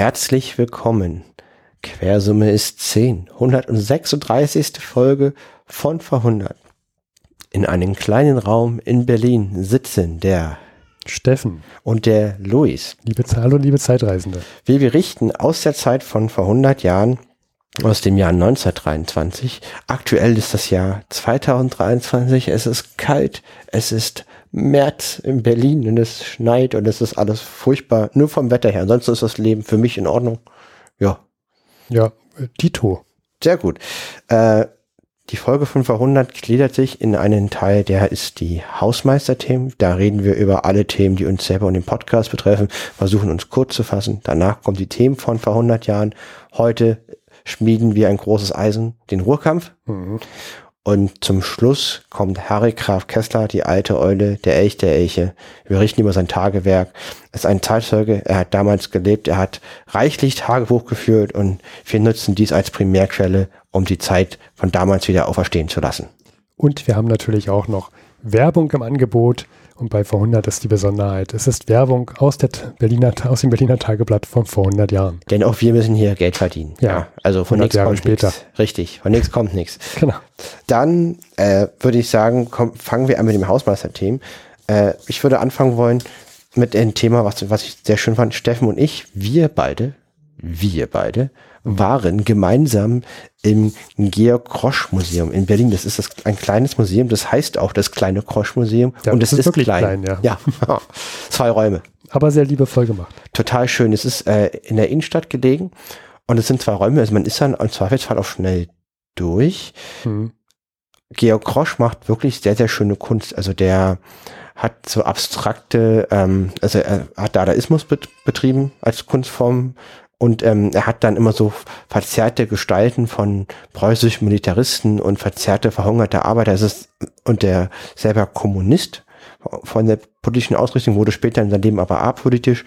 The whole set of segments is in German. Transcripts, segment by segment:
Herzlich willkommen. Quersumme ist 10. 136. Folge von Verhundert. In einem kleinen Raum in Berlin sitzen der Steffen und der Luis. Liebe Zahl und liebe Zeitreisende. Wir berichten aus der Zeit von vor 100 Jahren, aus dem Jahr 1923. Aktuell ist das Jahr 2023. Es ist kalt, es ist März in Berlin und es schneit und es ist alles furchtbar, nur vom Wetter her. Ansonsten ist das Leben für mich in Ordnung. Ja. Ja, äh, Dito. Sehr gut. Äh, die Folge 500 gliedert sich in einen Teil, der ist die Hausmeisterthemen. Da reden wir über alle Themen, die uns selber und den Podcast betreffen, versuchen uns kurz zu fassen. Danach kommen die Themen von vor 100 Jahren. Heute schmieden wir ein großes Eisen, den Ruhrkampf. Mhm. Und zum Schluss kommt Harry Graf Kessler, die alte Eule, der Elch der Elche. Wir berichten über sein Tagewerk. Er ist ein Zeitzeuge, er hat damals gelebt, er hat reichlich Tagebuch geführt und wir nutzen dies als Primärquelle, um die Zeit von damals wieder auferstehen zu lassen. Und wir haben natürlich auch noch Werbung im Angebot. Und bei vor 100 ist die Besonderheit. Es ist Werbung aus, der Berliner, aus dem Berliner Tageblatt von vor 100 Jahren. Denn auch wir müssen hier Geld verdienen. Ja, ja also von nichts kommt nichts. Richtig, von nichts kommt nichts. Genau. Dann äh, würde ich sagen, komm, fangen wir an mit dem Hausmeister-Themen. Äh, ich würde anfangen wollen mit einem Thema, was, was ich sehr schön fand. Steffen und ich, wir beide, wir beide, waren gemeinsam im Georg Krosch Museum in Berlin. Das ist das, ein kleines Museum, das heißt auch das kleine Krosch Museum. Ja, und es ist, ist wirklich klein. klein ja. ja, zwei Räume. Aber sehr liebevoll gemacht. Total schön. Es ist äh, in der Innenstadt gelegen und es sind zwei Räume. Also man ist dann im Zweifelsfall auch schnell durch. Hm. Georg Krosch macht wirklich sehr, sehr schöne Kunst. Also der hat so abstrakte, ähm, also er hat Dadaismus betrieben als Kunstform, und ähm, er hat dann immer so verzerrte Gestalten von preußischen Militaristen und verzerrte, verhungerte Arbeiter. Es ist, und der selber Kommunist von der politischen Ausrichtung wurde später in seinem Leben aber apolitisch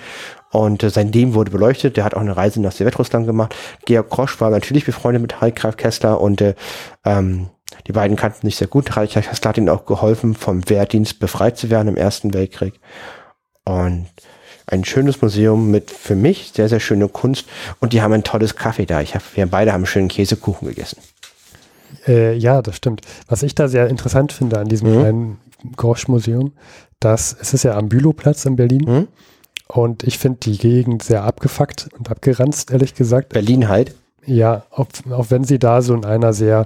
und äh, sein Leben wurde beleuchtet. Der hat auch eine Reise nach Sowjetrussland gemacht. Georg Krosch war natürlich befreundet mit Harry Graf Kessler und äh, ähm, die beiden kannten sich sehr gut. Harry Graf Kessler hat ihnen auch geholfen, vom Wehrdienst befreit zu werden im Ersten Weltkrieg. Und ein schönes Museum mit für mich sehr, sehr schöne Kunst und die haben ein tolles Kaffee da. Ich hab, wir beide haben einen schönen Käsekuchen gegessen. Äh, ja, das stimmt. Was ich da sehr interessant finde an diesem mhm. kleinen Grosch-Museum, dass es ist ja am Bülowplatz in Berlin mhm. und ich finde die Gegend sehr abgefuckt und abgeranzt, ehrlich gesagt. Berlin halt. Ja, auch, auch wenn sie da so in einer sehr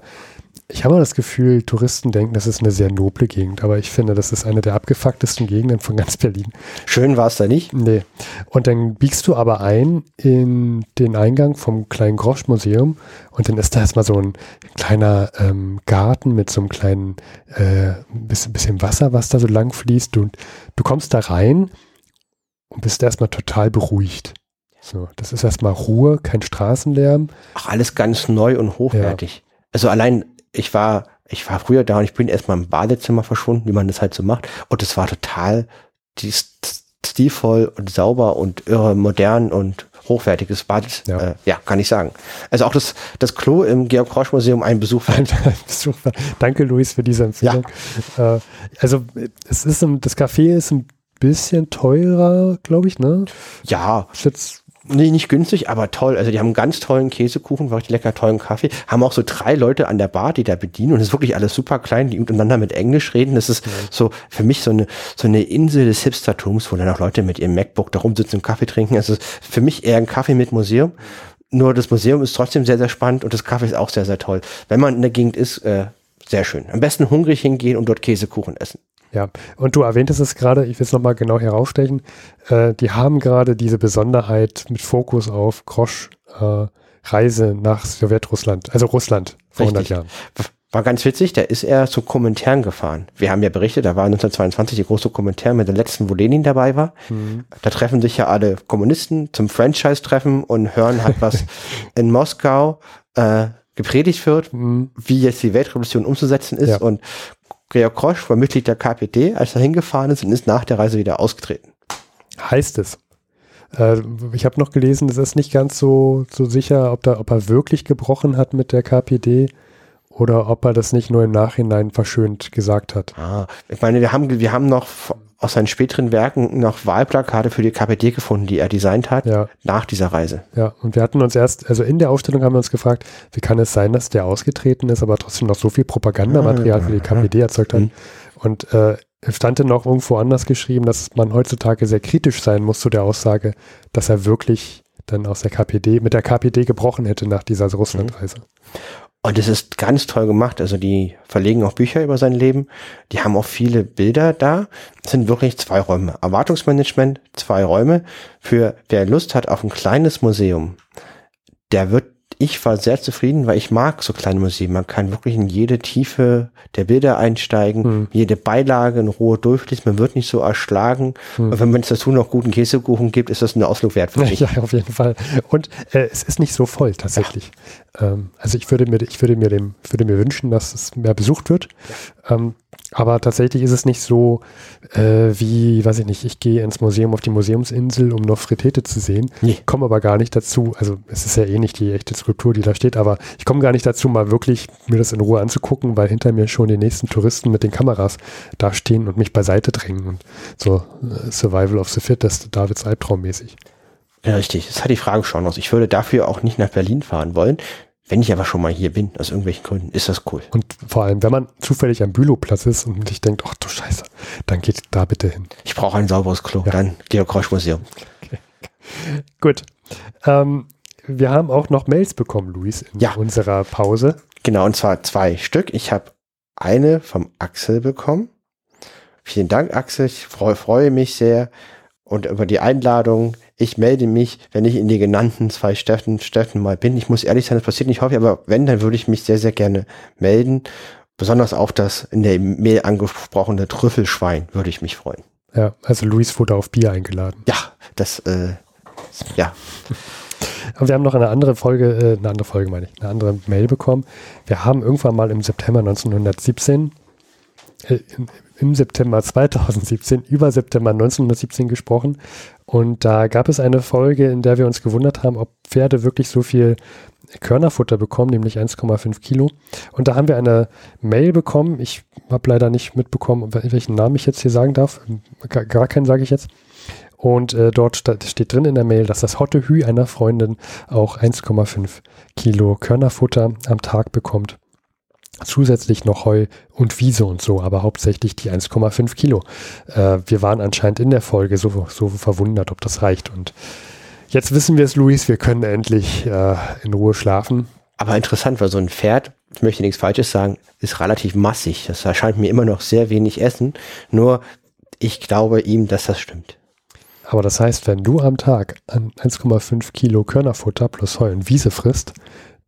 ich habe das Gefühl, Touristen denken, das ist eine sehr noble Gegend, aber ich finde, das ist eine der abgefucktesten Gegenden von ganz Berlin. Schön war es da nicht? Nee. Und dann biegst du aber ein in den Eingang vom kleinen Grosch-Museum und dann ist da erstmal so ein kleiner ähm, Garten mit so einem kleinen äh, bisschen, bisschen Wasser, was da so lang fließt. Und du kommst da rein und bist erstmal total beruhigt. So, das ist erstmal Ruhe, kein Straßenlärm. Ach, alles ganz neu und hochwertig. Ja. Also allein ich war, ich war früher da und ich bin erstmal im Badezimmer verschwunden, wie man das halt so macht. Und es war total stilvoll und sauber und irre modern und hochwertiges Bad. Ja. Äh, ja, kann ich sagen. Also auch das, das Klo im Georg Krosch Museum ein Besuch. Ein Besuch. Danke, Luis, für diese Empfehlung. Ja. Äh, also es ist ein, das Café ist ein bisschen teurer, glaube ich, ne? Ja. Jetzt Nee, nicht günstig, aber toll. Also die haben einen ganz tollen Käsekuchen, wirklich lecker tollen Kaffee. Haben auch so drei Leute an der Bar, die da bedienen und es ist wirklich alles super klein, die miteinander mit Englisch reden. Das ist ja. so für mich so eine, so eine Insel des Hipstertums, wo dann auch Leute mit ihrem MacBook da rumsitzen und Kaffee trinken. Also für mich eher ein Kaffee mit Museum. Nur das Museum ist trotzdem sehr, sehr spannend und das Kaffee ist auch sehr, sehr toll. Wenn man in der Gegend ist, äh, sehr schön. Am besten hungrig hingehen und dort Käsekuchen essen. Ja, und du erwähntest es gerade, ich will es nochmal genau herausstechen, äh, die haben gerade diese Besonderheit mit Fokus auf Krosch äh, Reise nach Sowjetrussland, also Russland vor Richtig. 100 Jahren. War ganz witzig, da ist er zu Kommentaren gefahren. Wir haben ja berichtet, da war 1922 die große Kommentar mit der letzten, wo Lenin dabei war. Mhm. Da treffen sich ja alle Kommunisten zum Franchise-Treffen und hören halt, was in Moskau äh, gepredigt wird, mhm. wie jetzt die Weltrevolution umzusetzen ist. Ja. Und Georg Krosch war Mitglied der KPD, als er hingefahren ist und ist nach der Reise wieder ausgetreten. Heißt es. Äh, ich habe noch gelesen, es ist nicht ganz so, so sicher, ob, da, ob er wirklich gebrochen hat mit der KPD oder ob er das nicht nur im Nachhinein verschönt gesagt hat. Ah, ich meine, wir haben, wir haben noch aus seinen späteren Werken noch Wahlplakate für die KPD gefunden, die er designt hat, Ja. nach dieser Reise. Ja, und wir hatten uns erst, also in der Aufstellung haben wir uns gefragt, wie kann es sein, dass der ausgetreten ist, aber trotzdem noch so viel Propagandamaterial für die KPD erzeugt hat. Mhm. Und äh, es stand dann noch irgendwo anders geschrieben, dass man heutzutage sehr kritisch sein muss zu der Aussage, dass er wirklich dann aus der KPD, mit der KPD gebrochen hätte nach dieser Russlandreise. Und es ist ganz toll gemacht. Also die verlegen auch Bücher über sein Leben. Die haben auch viele Bilder da. Es sind wirklich zwei Räume. Erwartungsmanagement, zwei Räume. Für wer Lust hat auf ein kleines Museum, der wird, ich war sehr zufrieden, weil ich mag so kleine Museen. Man kann wirklich in jede Tiefe der Bilder einsteigen, Hm. jede Beilage in Ruhe durchlesen. Man wird nicht so erschlagen. Hm. Und wenn man es dazu noch guten Käsekuchen gibt, ist das ein Ausflug wert für mich. Ja, auf jeden Fall. Und äh, es ist nicht so voll tatsächlich. Ähm, also ich würde mir, ich würde mir dem, würde mir wünschen, dass es mehr besucht wird. Ähm, aber tatsächlich ist es nicht so äh, wie, weiß ich nicht, ich gehe ins Museum auf die Museumsinsel, um Nofretete zu sehen. Nee. Komme aber gar nicht dazu. Also es ist ja eh nicht die echte Skulptur, die da steht, aber ich komme gar nicht dazu, mal wirklich mir das in Ruhe anzugucken, weil hinter mir schon die nächsten Touristen mit den Kameras da stehen und mich beiseite drängen und so äh, Survival of the Fittest, Davids Albtraum mäßig. Ja, richtig. Das hat die Frage schon aus. Ich würde dafür auch nicht nach Berlin fahren wollen. Wenn ich aber schon mal hier bin, aus irgendwelchen Gründen, ist das cool. Und vor allem, wenn man zufällig am Bülowplatz ist und sich denkt, ach du Scheiße, dann geht da bitte hin. Ich brauche ein sauberes Klo. Ja. Dann Georg Krosch Museum. Gut. Ähm, wir haben auch noch Mails bekommen, Luis, in Ja. unserer Pause. Genau, und zwar zwei Stück. Ich habe eine vom Axel bekommen. Vielen Dank, Axel. Ich freu, freue mich sehr. Und über die Einladung. Ich melde mich, wenn ich in die genannten zwei Städten, Städten mal bin. Ich muss ehrlich sein, das passiert nicht häufig, aber wenn, dann würde ich mich sehr, sehr gerne melden. Besonders auf das in der Mail angesprochene Trüffelschwein würde ich mich freuen. Ja, also Luis wurde auf Bier eingeladen. Ja, das, äh, ja, Aber wir haben noch eine andere Folge, äh, eine andere Folge meine ich, eine andere Mail bekommen. Wir haben irgendwann mal im September 1917, äh, im, im September 2017 über September 1917 gesprochen. Und da gab es eine Folge, in der wir uns gewundert haben, ob Pferde wirklich so viel Körnerfutter bekommen, nämlich 1,5 Kilo. Und da haben wir eine Mail bekommen. Ich habe leider nicht mitbekommen, wel- welchen Namen ich jetzt hier sagen darf. Gar, keinen sage ich jetzt. Und äh, dort steht drin in der Mail, dass das Hotte Hü einer Freundin auch 1,5 Kilo Körnerfutter am Tag bekommt. Zusätzlich noch Heu und Wiese und so, aber hauptsächlich die 1,5 Kilo. Äh, wir waren anscheinend in der Folge so, so verwundert, ob das reicht. Und jetzt wissen wir es, Luis, wir können endlich äh, in Ruhe schlafen. Aber interessant, weil so ein Pferd, ich möchte nichts Falsches sagen, ist relativ massig. Das erscheint mir immer noch sehr wenig Essen. Nur ich glaube ihm, dass das stimmt. Aber das heißt, wenn du am Tag an 1,5 Kilo Körnerfutter plus Heu und Wiese frisst,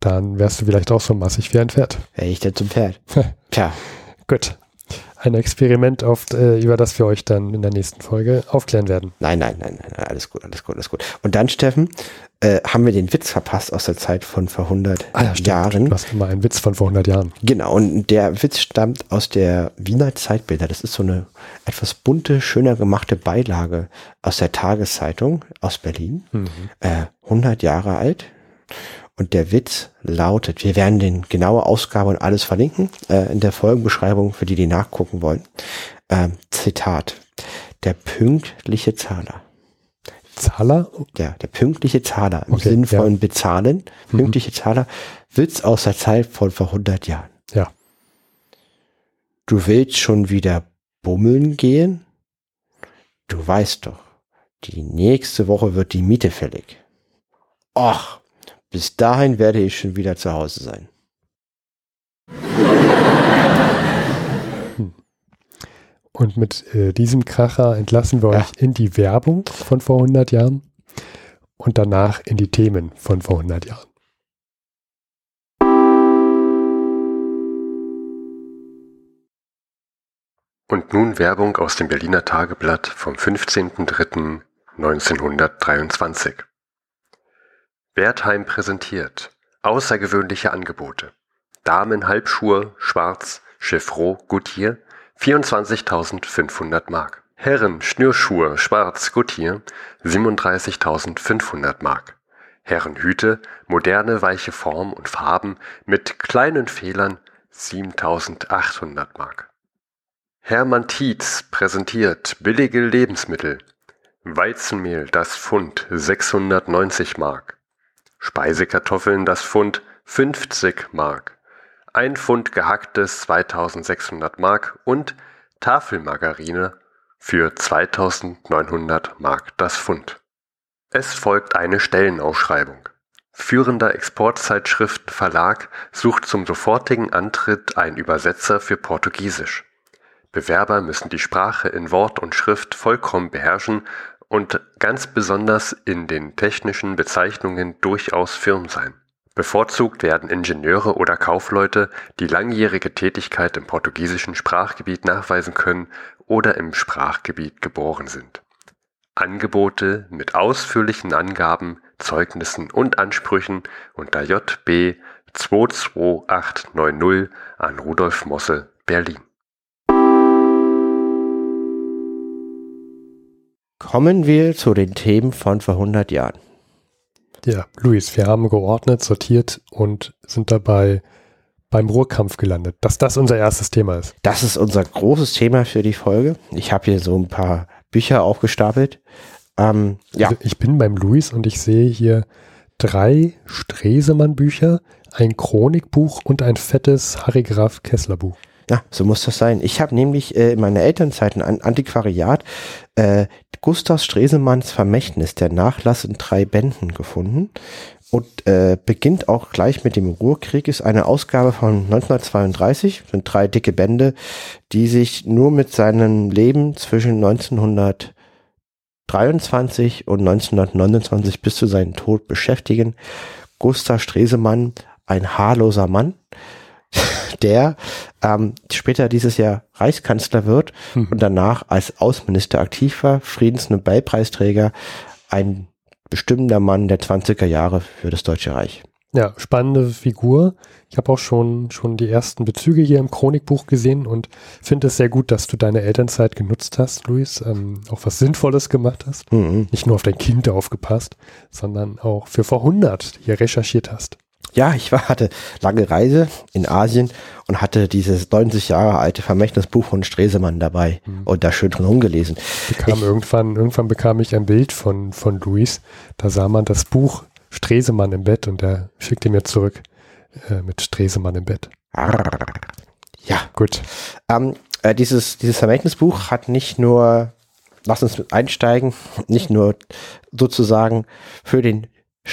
dann wärst du vielleicht auch so massig wie ein Pferd. Wäre ich denn zum Pferd? Tja, Gut. Ein Experiment, auf, äh, über das wir euch dann in der nächsten Folge aufklären werden. nein, nein, nein, nein, alles gut, alles gut, alles gut. Und dann, Steffen, äh, haben wir den Witz verpasst aus der Zeit von vor 100 Jahren. Du hast immer einen Witz von vor 100 Jahren. Genau, und der Witz stammt aus der Wiener Zeitbilder. Das ist so eine etwas bunte, schöner gemachte Beilage aus der Tageszeitung aus Berlin. Äh, 100 Jahre alt. Und der Witz lautet, wir werden den genaue Ausgabe und alles verlinken äh, in der Folgenbeschreibung, für die, die nachgucken wollen. Ähm, Zitat. Der pünktliche Zahler. Zahler? Der, der pünktliche Zahler im Okay, Sinn ja. von bezahlen. Pünktliche Zahler. Witz aus der Zeit von vor 100 Jahren. Ja. Du willst schon wieder bummeln gehen? Du weißt doch, die nächste Woche wird die Miete fällig. Ach, bis dahin werde ich schon wieder zu Hause sein. Und mit äh, diesem Kracher entlassen wir Ja. euch in die Werbung von vor 100 Jahren und danach in die Themen von vor 100 Jahren. Und nun Werbung aus dem Berliner Tageblatt vom 15.03.1923. Wertheim präsentiert außergewöhnliche Angebote. Damen-Halbschuhe, schwarz, Chiffreau, Goodyear, 24.500 Mark. Herren Schnürschuhe, schwarz, Goodyear, 37.500 Mark. Herrenhüte, moderne weiche Form und Farben mit kleinen Fehlern, 7.800 Mark. Hermann Tietz präsentiert billige Lebensmittel. Weizenmehl das Pfund 690 Mark. Speisekartoffeln das Pfund 50 Mark. Ein Pfund gehacktes 2600 Mark und Tafelmargarine für 2900 Mark das Pfund. Es folgt eine Stellenausschreibung. Führender Exportzeitschriftenverlag sucht zum sofortigen Antritt einen Übersetzer für Portugiesisch. Bewerber müssen die Sprache in Wort und Schrift vollkommen beherrschen und ganz besonders in den technischen Bezeichnungen durchaus firm sein. Bevorzugt werden Ingenieure oder Kaufleute, die langjährige Tätigkeit im portugiesischen Sprachgebiet nachweisen können oder im Sprachgebiet geboren sind. Angebote mit ausführlichen Angaben, Zeugnissen und Ansprüchen unter JB 22890 an Rudolf Mosse, Berlin. Kommen wir zu den Themen von vor 100 Jahren. Ja, Luis, wir haben geordnet, sortiert und sind dabei beim Ruhrkampf gelandet, dass das unser erstes Thema ist. Das ist unser großes Thema für die Folge. Ich habe hier so ein paar Bücher aufgestapelt. Ähm, ja. Also ich bin beim Luis und ich sehe hier drei Stresemann-Bücher, ein Chronikbuch und ein fettes Harry Graf Kessler-Buch. Ja, so muss das sein. Ich habe nämlich äh, in meiner Elternzeit ein Antiquariat äh, Gustav Stresemanns Vermächtnis, der Nachlass in drei Bänden gefunden. Und äh, beginnt auch gleich mit dem Ruhrkrieg, ist eine Ausgabe von 1932, sind drei dicke Bände, die sich nur mit seinem Leben zwischen 1923 und 1929 bis zu seinem Tod beschäftigen. Gustav Stresemann, ein haarloser Mann, der ähm, später dieses Jahr Reichskanzler wird hm. und danach als Außenminister aktiv war, Friedensnobelpreisträger, ein bestimmender Mann der 20er Jahre für das Deutsche Reich. Ja, spannende Figur. Ich habe auch schon, schon die ersten Bezüge hier im Chronikbuch gesehen und finde es sehr gut, dass du deine Elternzeit genutzt hast, Luis, ähm, auch was Sinnvolles gemacht hast. Mhm. Nicht nur auf dein Kind aufgepasst, sondern auch für vor 100 hier recherchiert hast. Ja, ich war, hatte lange Reise in Asien und hatte dieses 90 Jahre alte Vermächtnisbuch von Stresemann dabei mhm. und da schön drin rumgelesen. Bekam ich, irgendwann, irgendwann bekam ich ein Bild von, von Luis. Da sah man das Buch Stresemann im Bett und er schickte mir zurück äh, mit Stresemann im Bett. Ja, gut. Ähm, äh, dieses, dieses Vermächtnisbuch hat nicht nur, lass uns einsteigen, nicht nur sozusagen für den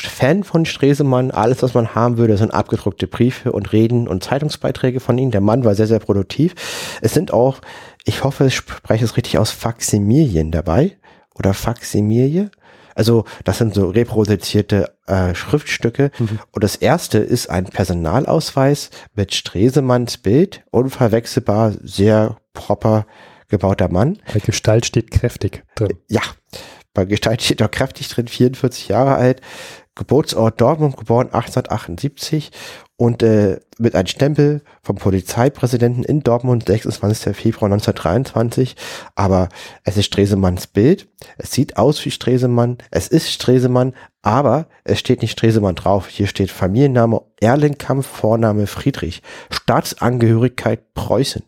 Fan von Stresemann. Alles, was man haben würde, sind abgedruckte Briefe und Reden und Zeitungsbeiträge von ihm. Der Mann war sehr, sehr produktiv. Es sind auch, ich hoffe, ich spreche es richtig aus, Faximilien dabei oder Faximilie. Also das sind so reproduzierte äh, Schriftstücke. Mhm. Und das erste ist ein Personalausweis mit Stresemanns Bild, unverwechselbar, sehr proper gebauter Mann. Bei Gestalt steht kräftig drin. Ja, bei Gestalt steht auch kräftig drin, 44 Jahre alt, Geburtsort Dortmund, geboren 1878 und äh, mit einem Stempel vom Polizeipräsidenten in Dortmund, 26. Februar 1923. Aber es ist Stresemanns Bild. Es sieht aus wie Stresemann. Es ist Stresemann, aber es steht nicht Stresemann drauf. Hier steht Familienname Erlenkampf, Vorname Friedrich, Staatsangehörigkeit Preußen.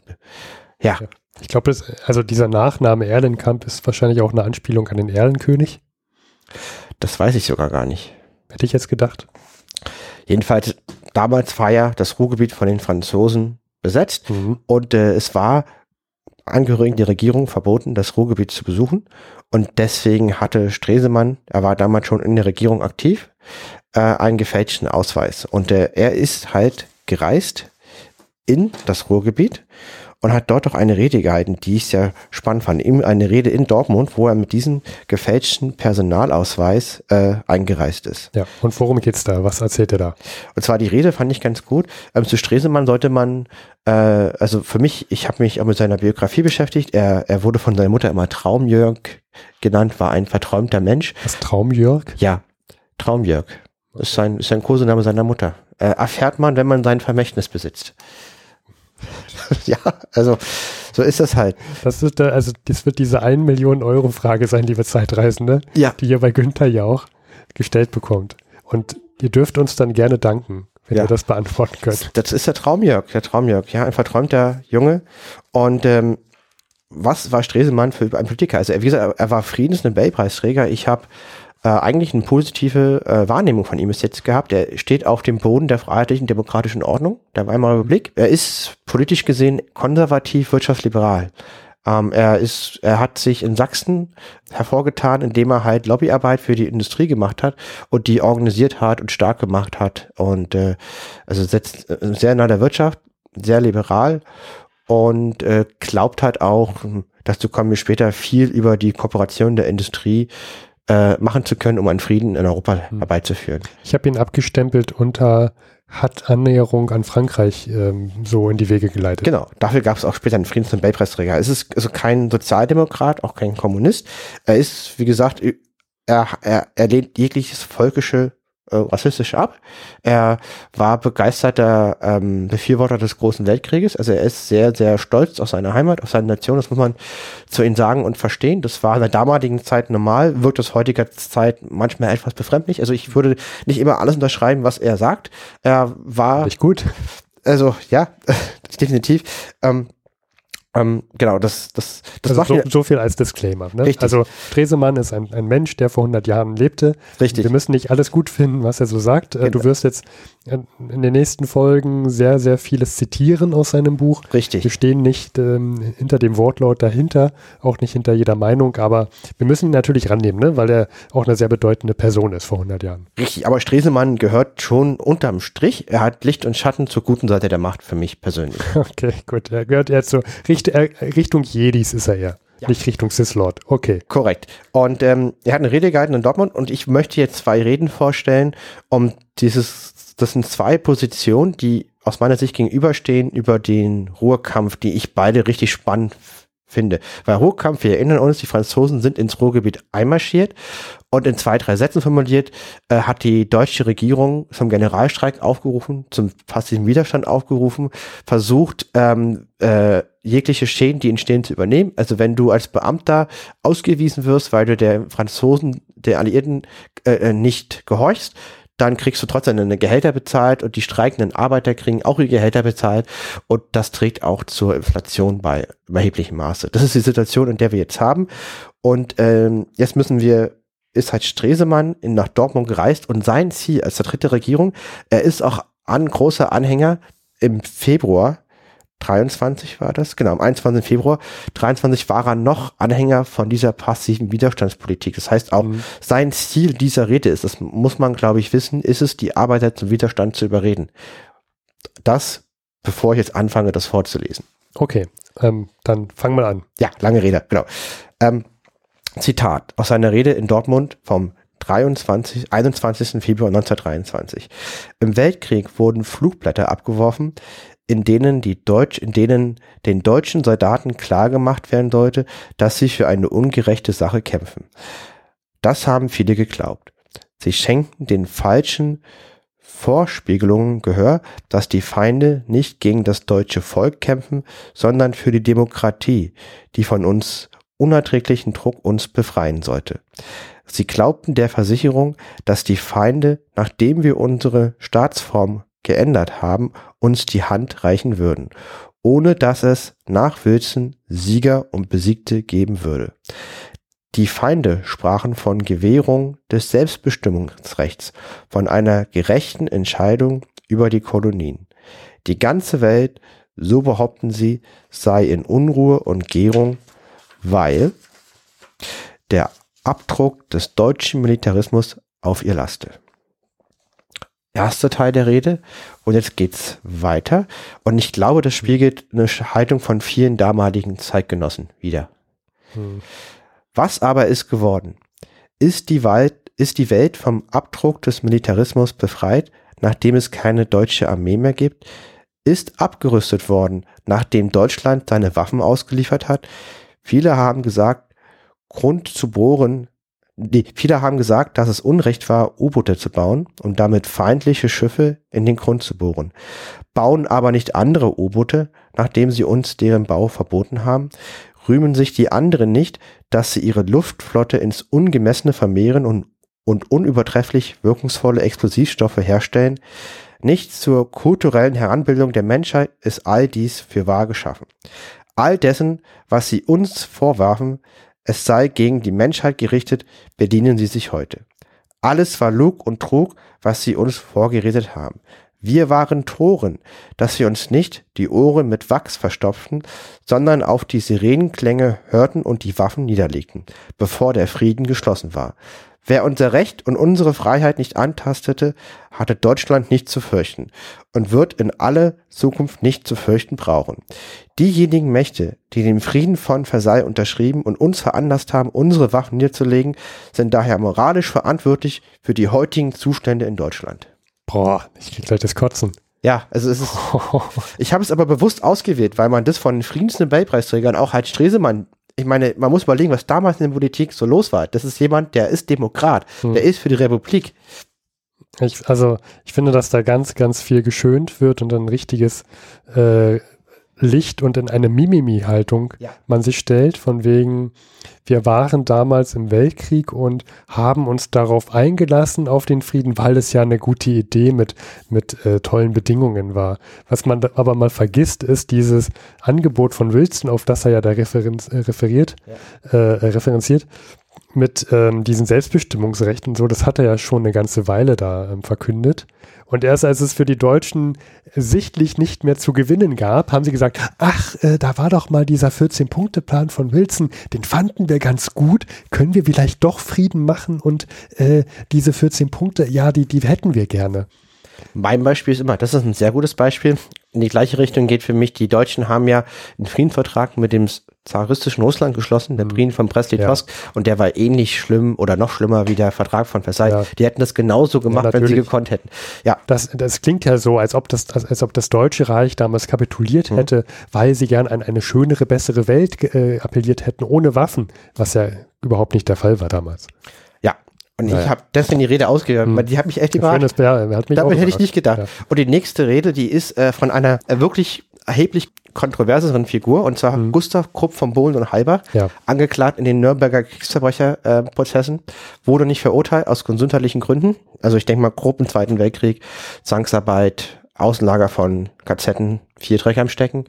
Ja. Ich glaube, also dieser Nachname Erlenkamp ist wahrscheinlich auch eine Anspielung an den Erlenkönig. Das weiß ich sogar gar nicht. Hätte ich jetzt gedacht. Jedenfalls, damals war ja das Ruhrgebiet von den Franzosen besetzt mhm. und äh, es war Angehörigen der Regierung verboten, das Ruhrgebiet zu besuchen. Und deswegen hatte Stresemann, er war damals schon in der Regierung aktiv, äh, einen gefälschten Ausweis. Und äh, er ist halt gereist in das Ruhrgebiet und hat dort auch eine Rede gehalten, die ich sehr spannend fand. Ihm eine Rede in Dortmund, wo er mit diesem gefälschten Personalausweis äh, eingereist ist. Ja, und worum geht's da? Was erzählt er da? Und zwar die Rede fand ich ganz gut. Ähm, zu Stresemann sollte man, äh, also für mich, ich habe mich auch mit seiner Biografie beschäftigt. Er, er wurde von seiner Mutter immer Traumjörg genannt, war ein verträumter Mensch. Was Traumjörg? Ja, Traumjörg. Ist sein, ist sein Kosename seiner Mutter. Äh, erfährt man, wenn man sein Vermächtnis besitzt. ja, also so ist das halt. Das wird, also das wird diese 1 Million Euro Frage sein, liebe Zeitreisende, ja. die ihr bei Günther Jauch gestellt bekommt. Und ihr dürft uns dann gerne danken, wenn ja. ihr das beantworten könnt. Das ist der Traumjörg, der Traumjörg, ja, ein verträumter Junge. Und ähm, was war Stresemann für ein Politiker? Also wie gesagt, er war Friedensnobelpreisträger. Ich habe äh, eigentlich eine positive äh, Wahrnehmung von ihm bis jetzt gehabt. Er steht auf dem Boden der freiheitlichen demokratischen Ordnung der Weimarer Republik. Er ist politisch gesehen konservativ, wirtschaftsliberal. Ähm, er ist, er hat sich in Sachsen hervorgetan, indem er halt Lobbyarbeit für die Industrie gemacht hat und die organisiert hat und stark gemacht hat und äh, also setzt äh, sehr nah der Wirtschaft, sehr liberal und äh, glaubt halt auch, dazu kommen wir später viel über die Kooperation der Industrie äh, machen zu können, um einen Frieden in Europa hm. herbeizuführen. Ich habe ihn abgestempelt unter hat Annäherung an Frankreich ähm, so in die Wege geleitet. Genau, dafür gab es auch später einen Friedensnobelpreisträger. Es ist also kein Sozialdemokrat, auch kein Kommunist. Er ist, wie gesagt, er, er, er lehnt jegliches völkische äh, rassistisch ab. Er war begeisterter ähm, Befürworter des Großen Weltkrieges. Also er ist sehr, sehr stolz auf seine Heimat, auf seine Nation. Das muss man zu ihm sagen und verstehen. Das war in der damaligen Zeit normal, wirkt aus heutiger Zeit manchmal etwas befremdlich. Also ich würde nicht immer alles unterschreiben, was er sagt. Er war. Nicht gut. Also ja, definitiv. Ähm, ähm, genau, das, das, das also so, so, viel als Disclaimer. Ne? Richtig. Also Stresemann ist ein, ein Mensch, der vor 100 Jahren lebte. Richtig. Wir müssen nicht alles gut finden, was er so sagt. Genau. Du wirst jetzt in den nächsten Folgen sehr, sehr vieles zitieren aus seinem Buch. Richtig. Wir stehen nicht ähm, hinter dem Wortlaut dahinter, auch nicht hinter jeder Meinung, aber wir müssen ihn natürlich rannehmen, ne? weil er auch eine sehr bedeutende Person ist vor 100 Jahren. Richtig, aber Stresemann gehört schon unterm Strich. Er hat Licht und Schatten zur guten Seite der Macht für mich persönlich. Okay, gut. Er gehört jetzt so Richt Richtung Jedis ist er eher. Ja. Nicht Richtung Sislord. Okay. Korrekt. Und ähm, er hat eine Rede gehalten in Dortmund und ich möchte jetzt zwei Reden vorstellen, um dieses das sind zwei Positionen, die aus meiner Sicht gegenüberstehen über den Ruhrkampf, die ich beide richtig spannend finde. Weil Ruhrkampf, wir erinnern uns, die Franzosen sind ins Ruhrgebiet einmarschiert und in zwei, drei Sätzen formuliert, äh, hat die deutsche Regierung zum Generalstreik aufgerufen, zum passiven Widerstand aufgerufen, versucht, ähm, äh, jegliche Schäden, die entstehen, zu übernehmen. Also wenn du als Beamter ausgewiesen wirst, weil du der Franzosen, der Alliierten äh, äh nicht gehorchst, dann kriegst du trotzdem deine Gehälter bezahlt und die streikenden Arbeiter kriegen auch ihre Gehälter bezahlt und das trägt auch zur Inflation bei erheblichem Maße. Das ist die Situation, in der wir jetzt haben und ähm, jetzt müssen wir ist halt Stresemann in, nach Dortmund gereist und sein Ziel als der dritte Regierung, er ist auch ein großer Anhänger im Februar 23 war das, genau, am 21. Februar 23 war er noch Anhänger von dieser passiven Widerstandspolitik. Das heißt auch, mhm. sein Ziel dieser Rede ist, das muss man, glaube ich, wissen, ist es, die Arbeiter zum Widerstand zu überreden. Das, bevor ich jetzt anfange, das vorzulesen. Okay, ähm, dann fangen wir an. Ja, lange Rede, genau. Ähm, Zitat aus seiner Rede in Dortmund vom 23, 21. Februar 1923. Im Weltkrieg wurden Flugblätter abgeworfen, in denen die Deutsch, in denen den deutschen Soldaten klargemacht werden sollte, dass sie für eine ungerechte Sache kämpfen. Das haben viele geglaubt. Sie schenkten den falschen Vorspiegelungen Gehör, dass die Feinde nicht gegen das deutsche Volk kämpfen, sondern für die Demokratie, die von uns unerträglichen Druck uns befreien sollte. Sie glaubten der Versicherung, dass die Feinde, nachdem wir unsere Staatsform geändert haben, uns die Hand reichen würden, ohne dass es nach Wilson Sieger und Besiegte geben würde. Die Feinde sprachen von Gewährung des Selbstbestimmungsrechts, von einer gerechten Entscheidung über die Kolonien. Die ganze Welt, so behaupten sie, sei in Unruhe und Gärung, weil der Abdruck des deutschen Militarismus auf ihr laste erste Teil der Rede und jetzt geht's weiter. Und ich glaube, das spiegelt eine Haltung von vielen damaligen Zeitgenossen wieder. Hm. Was aber ist geworden? Ist die, Welt, ist die Welt vom Abdruck des Militarismus befreit, nachdem es keine deutsche Armee mehr gibt? Ist abgerüstet worden, nachdem Deutschland seine Waffen ausgeliefert hat? Viele haben gesagt, Grund zu bohren die, viele haben gesagt, dass es Unrecht war, U-Boote zu bauen und damit feindliche Schiffe in den Grund zu bohren. Bauen aber nicht andere U-Boote, nachdem sie uns deren Bau verboten haben, rühmen sich die anderen nicht, dass sie ihre Luftflotte ins Ungemessene vermehren und, und unübertrefflich wirkungsvolle Explosivstoffe herstellen. Nicht zur kulturellen Heranbildung der Menschheit ist all dies für wahr geschaffen. all dessen, was sie uns vorwarfen, es sei gegen die Menschheit gerichtet, bedienen sie sich heute. Alles war Lug und Trug, was sie uns vorgeredet haben. Wir waren Toren, dass wir uns nicht die Ohren mit Wachs verstopften, sondern auf die Sirenenklänge hörten und die Waffen niederlegten, bevor der Frieden geschlossen war. Wer unser Recht und unsere Freiheit nicht antastete, hatte Deutschland nicht zu fürchten und wird in alle Zukunft nicht zu fürchten brauchen. Diejenigen Mächte, die den Frieden von Versailles unterschrieben und uns veranlasst haben, unsere Waffen niederzulegen, sind daher moralisch verantwortlich für die heutigen Zustände in Deutschland. Boah, ich krieg gleich das Kotzen. Ja, also es ist. ich habe es aber bewusst ausgewählt, weil man das von Friedensnobelpreisträgern, auch Heinz Stresemann, ich meine, man muss überlegen, was damals in der Politik so los war. Das ist jemand, der ist Demokrat, hm. der ist für die Republik. Ich, also ich finde, dass da ganz, ganz viel geschönt wird und ein richtiges äh, Licht und in eine Mimimi-Haltung ja. man sich stellt, von wegen, wir waren damals im Weltkrieg und haben uns darauf eingelassen, auf den Frieden, weil es ja eine gute Idee mit, mit äh, tollen Bedingungen war. Was man aber mal vergisst, ist dieses Angebot von Wilson, auf das er ja da referen äh, referiert, ja. äh, referenziert, mit ähm, diesen Selbstbestimmungsrechten und so, das hat er ja schon eine ganze Weile da ähm, verkündet. Und erst als es für die Deutschen sichtlich nicht mehr zu gewinnen gab, haben sie gesagt, ach, äh, da war doch mal dieser 14-Punkte-Plan von Wilson, den fanden wir ganz gut, können wir vielleicht doch Frieden machen und äh, diese 14 Punkte, ja, die, die hätten wir gerne. Mein Beispiel ist immer, das ist ein sehr gutes Beispiel. In die gleiche Richtung geht für mich, die Deutschen haben ja einen Friedensvertrag mit dem zaristischen Russland geschlossen, der mhm. Frieden von Brest-Litovsk, ja. und der war ähnlich schlimm oder noch schlimmer wie der Vertrag von Versailles. Ja. Die hätten das genauso gemacht, ja, wenn sie gekonnt hätten. Ja. Das, das klingt ja so, als ob das, als, als ob das Deutsche Reich damals kapituliert mhm. hätte, weil sie gern an eine schönere, bessere Welt äh, appelliert hätten, ohne Waffen, was ja überhaupt nicht der Fall war damals. Und ich habe deswegen die Rede ausgehört, hm. die hat mich echt überrascht. Ja, hat mich Damit hätte ich nicht gedacht. Ja. Und die nächste Rede, die ist äh, von einer äh, wirklich erheblich kontroverseren Figur, und zwar hm. Gustav Krupp von Bohlen und Halber, ja. angeklagt in den Nürnberger Kriegsverbrecherprozessen, äh, wurde nicht verurteilt aus gesundheitlichen Gründen. Also ich denke mal Krupp im Zweiten Weltkrieg, Zwangsarbeit, Außenlager von KZen, vier Dreck am Stecken.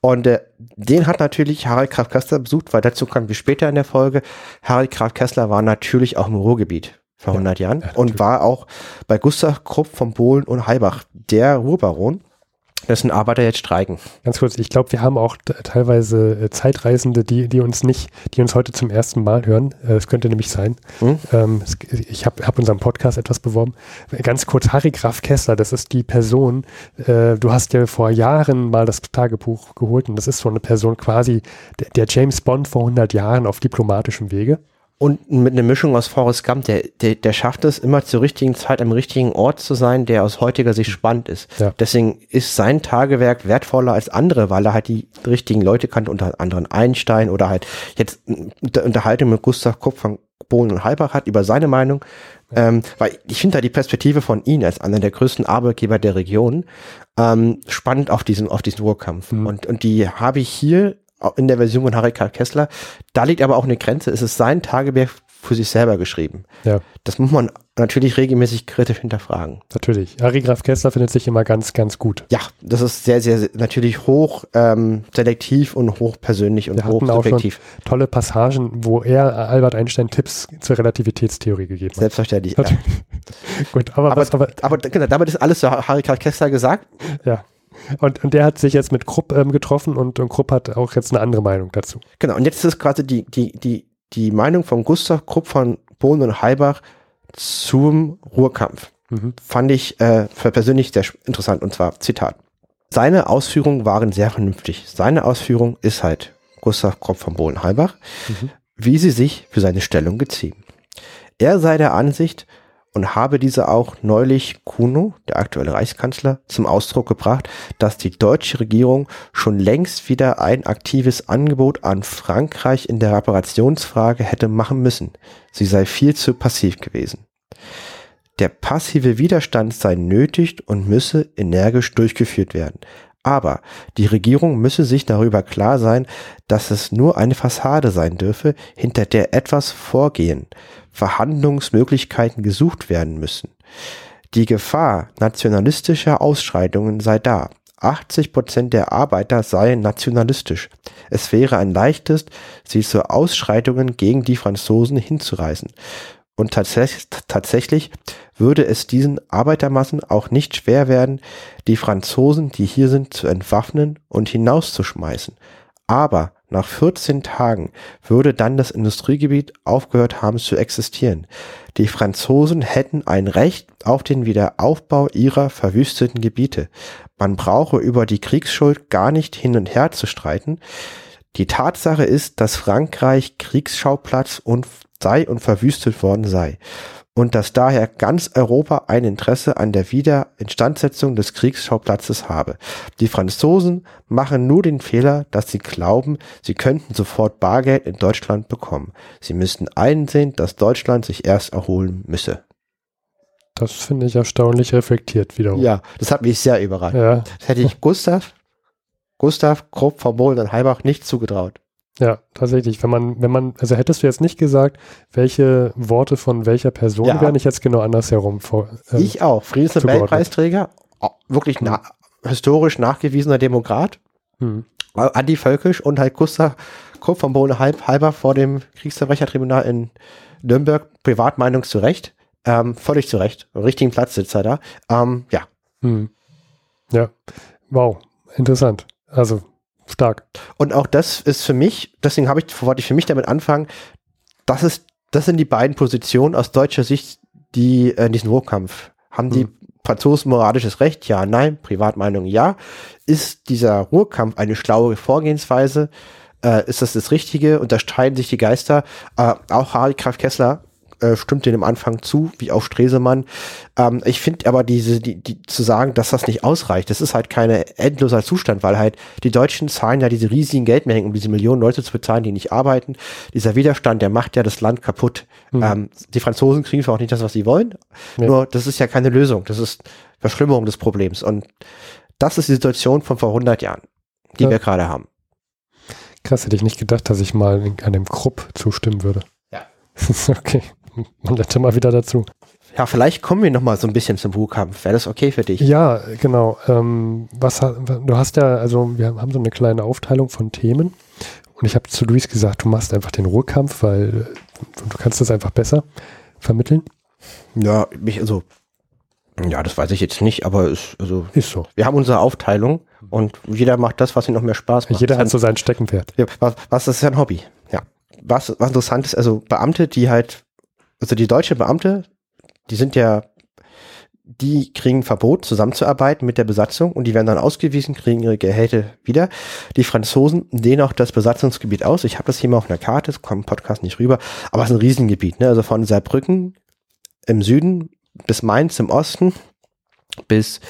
Und äh, den hat natürlich Harald Graf Kessler besucht, weil dazu kommen wir später in der Folge. Harald Graf Kessler war natürlich auch im Ruhrgebiet vor 100 ja, Jahren und war auch bei Gustav Krupp von Bohlen und Heilbach, der Ruhrbaron dessen Arbeiter jetzt streiken. Ganz kurz, ich glaube, wir haben auch teilweise äh, Zeitreisende, die, die uns nicht, die uns heute zum ersten Mal hören. Äh, es könnte nämlich sein. Hm? Ähm, ich habe hab unseren Podcast etwas beworben. Ganz kurz, Harry Graf Kessler, das ist die Person, äh, du hast ja vor Jahren mal das Tagebuch geholt und das ist so eine Person quasi der, der James Bond vor 100 Jahren auf diplomatischem Wege und mit einer Mischung aus Forrest Gump, der, der, der schafft es immer zur richtigen Zeit am richtigen Ort zu sein, der aus heutiger Sicht spannend ist. Ja. Deswegen ist sein Tagewerk wertvoller als andere, weil er halt die richtigen Leute kannte, unter anderem Einstein oder halt jetzt Unterhaltung mit Gustav Kopf von Bohlen und Halbach hat über seine Meinung. Ähm, weil ich finde da die Perspektive von ihm als einer der größten Arbeitgeber der Region ähm, spannend auf diesen, auf diesen Urkampf. Mhm. Und, und die habe ich hier in der Version von Harry K. Kessler. Da liegt aber auch eine Grenze. Es ist sein Tagebuch für sich selber geschrieben. Ja. Das muss man natürlich regelmäßig kritisch hinterfragen. Natürlich. Harry Graf Kessler findet sich immer ganz, ganz gut. Ja, das ist sehr, sehr, natürlich hoch ähm, selektiv und hoch persönlich und Wir hoch subjektiv. tolle Passagen, wo er Albert Einstein Tipps zur Relativitätstheorie gegeben hat. Selbstverständlich. Ja. gut, aber, aber, was, aber, aber genau, damit ist alles zu Harry Graf Kessler gesagt. Ja. Und, und der hat sich jetzt mit Krupp ähm, getroffen und, und Krupp hat auch jetzt eine andere Meinung dazu. Genau, und jetzt ist es quasi die, die, die, die Meinung von Gustav Krupp von Bohlen und Heibach zum Ruhrkampf. Mhm. Fand ich äh, persönlich sehr interessant und zwar Zitat. Seine Ausführungen waren sehr vernünftig. Seine Ausführung ist halt Gustav Krupp von Bohlen Heibach, mhm. wie sie sich für seine Stellung geziehen. Er sei der Ansicht, und habe diese auch neulich Kuno, der aktuelle Reichskanzler, zum Ausdruck gebracht, dass die deutsche Regierung schon längst wieder ein aktives Angebot an Frankreich in der Reparationsfrage hätte machen müssen. Sie sei viel zu passiv gewesen. Der passive Widerstand sei nötig und müsse energisch durchgeführt werden. Aber die Regierung müsse sich darüber klar sein, dass es nur eine Fassade sein dürfe, hinter der etwas vorgehen, Verhandlungsmöglichkeiten gesucht werden müssen. Die Gefahr nationalistischer Ausschreitungen sei da, 80 Prozent der Arbeiter seien nationalistisch. Es wäre ein leichtes, sie zu Ausschreitungen gegen die Franzosen hinzureißen. Und tatsächlich, tatsächlich würde es diesen Arbeitermassen auch nicht schwer werden, die Franzosen, die hier sind, zu entwaffnen und hinauszuschmeißen. Aber nach 14 Tagen würde dann das Industriegebiet aufgehört haben zu existieren. Die Franzosen hätten ein Recht auf den Wiederaufbau ihrer verwüsteten Gebiete. Man brauche über die Kriegsschuld gar nicht hin und her zu streiten. Die Tatsache ist, dass Frankreich Kriegsschauplatz und sei und verwüstet worden sei und dass daher ganz Europa ein Interesse an der Wiederinstandsetzung des Kriegsschauplatzes habe. Die Franzosen machen nur den Fehler, dass sie glauben, sie könnten sofort Bargeld in Deutschland bekommen. Sie müssten einsehen, dass Deutschland sich erst erholen müsse. Das finde ich erstaunlich reflektiert wiederum. Ja, das hat mich sehr überrascht. Ja. Das hätte ich Gustav, Gustav Krupp von Bohlen und Heibach nicht zugetraut. Ja, tatsächlich. Wenn man, wenn man, also hättest du jetzt nicht gesagt, welche Worte von welcher Person Ja. wären ich jetzt genau andersherum vor. ähm, ich auch. Friedensnobelpreisträger, oh, wirklich na historisch nachgewiesener Demokrat, hm. äh, antivölkisch und halt Gustav Krupp von Bohlen halb, halber vor dem Kriegsverbrechertribunal in Nürnberg, Privatmeinung zu Recht, ähm, völlig zu Recht, richtigen Platz sitzt er da. Ähm, ja, Hm. Ja. Wow. Interessant. Also stark. Und auch das ist für mich, deswegen habe ich, wollte ich für mich damit anfangen, das ist, das sind die beiden Positionen aus deutscher Sicht, die äh, in diesem Ruhrkampf. Haben die Hm. Franzosen moralisches Recht? Ja, nein. Privatmeinung? Ja. Ist dieser Ruhrkampf eine schlaue Vorgehensweise? Äh, ist das das Richtige? Unterstreiten sich die Geister? Äh, auch Harry Graf Kessler äh, stimmt dem am Anfang zu, wie auch Stresemann. Ähm, ich finde aber diese, die, die zu sagen, dass das nicht ausreicht, das ist halt kein endloser Zustand, weil halt die Deutschen zahlen ja diese riesigen Geldmengen, um diese Millionen Leute zu bezahlen, die nicht arbeiten. Dieser Widerstand, der macht ja das Land kaputt. Mhm. Ähm, die Franzosen kriegen zwar auch nicht das, was sie wollen, Ja. nur das ist ja keine Lösung, das ist Verschlimmerung des Problems. Und das ist die Situation von vor 100 Jahren, die Ja. wir gerade haben. Krass, hätte ich nicht gedacht, dass ich mal an dem Krupp zustimmen würde. Ja. okay. Man lernt immer wieder dazu. Ja, vielleicht kommen wir noch mal so ein bisschen zum Ruhrkampf. Wäre das okay für dich? Ja, genau. Ähm, was du hast ja, also wir haben so eine kleine Aufteilung von Themen und ich habe zu Luis gesagt, du machst einfach den Ruhrkampf, weil äh, du kannst das einfach besser vermitteln. Ja, mich, also, ja, das weiß ich jetzt nicht, aber es, also, Ist so. wir haben unsere Aufteilung und jeder macht das, was ihm noch mehr Spaß macht. Jeder Das hat so sein Steckenpferd. Ja, was, was ist ja ein Hobby? Ja. Was, was interessant ist, also Beamte, die halt, also die deutsche Beamte, die sind ja, die kriegen Verbot, zusammenzuarbeiten mit der Besatzung und die werden dann ausgewiesen, kriegen ihre Gehälter wieder. Die Franzosen dehnen auch das Besatzungsgebiet aus. Ich habe das hier mal auf einer Karte, das kommt im Podcast nicht rüber, aber es ist ein Riesengebiet, ne? Also von Saarbrücken im Süden bis Mainz im Osten bis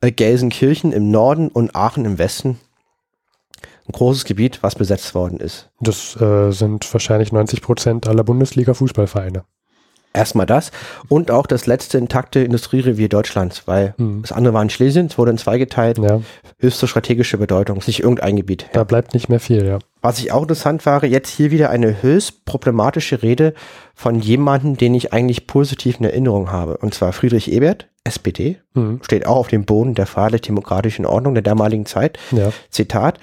äh, Gelsenkirchen im Norden und Aachen im Westen ein großes Gebiet, was besetzt worden ist. Das äh, sind wahrscheinlich 90 Prozent aller Bundesliga-Fußballvereine. Erstmal das und auch das letzte intakte Industrierevier Deutschlands, weil Hm. das andere war in Schlesien, es wurde in zwei geteilt, Ja, höchste strategische Bedeutung, ist nicht irgendein Gebiet. da bleibt nicht mehr viel, ja. Was ich auch interessant war, jetzt hier wieder eine höchst problematische Rede von jemandem, den ich eigentlich positiv in Erinnerung habe, und zwar Friedrich Ebert, SPD, Hm. steht auch auf dem Boden der freiheitlich-demokratischen Ordnung der damaligen Zeit. Ja. Zitat,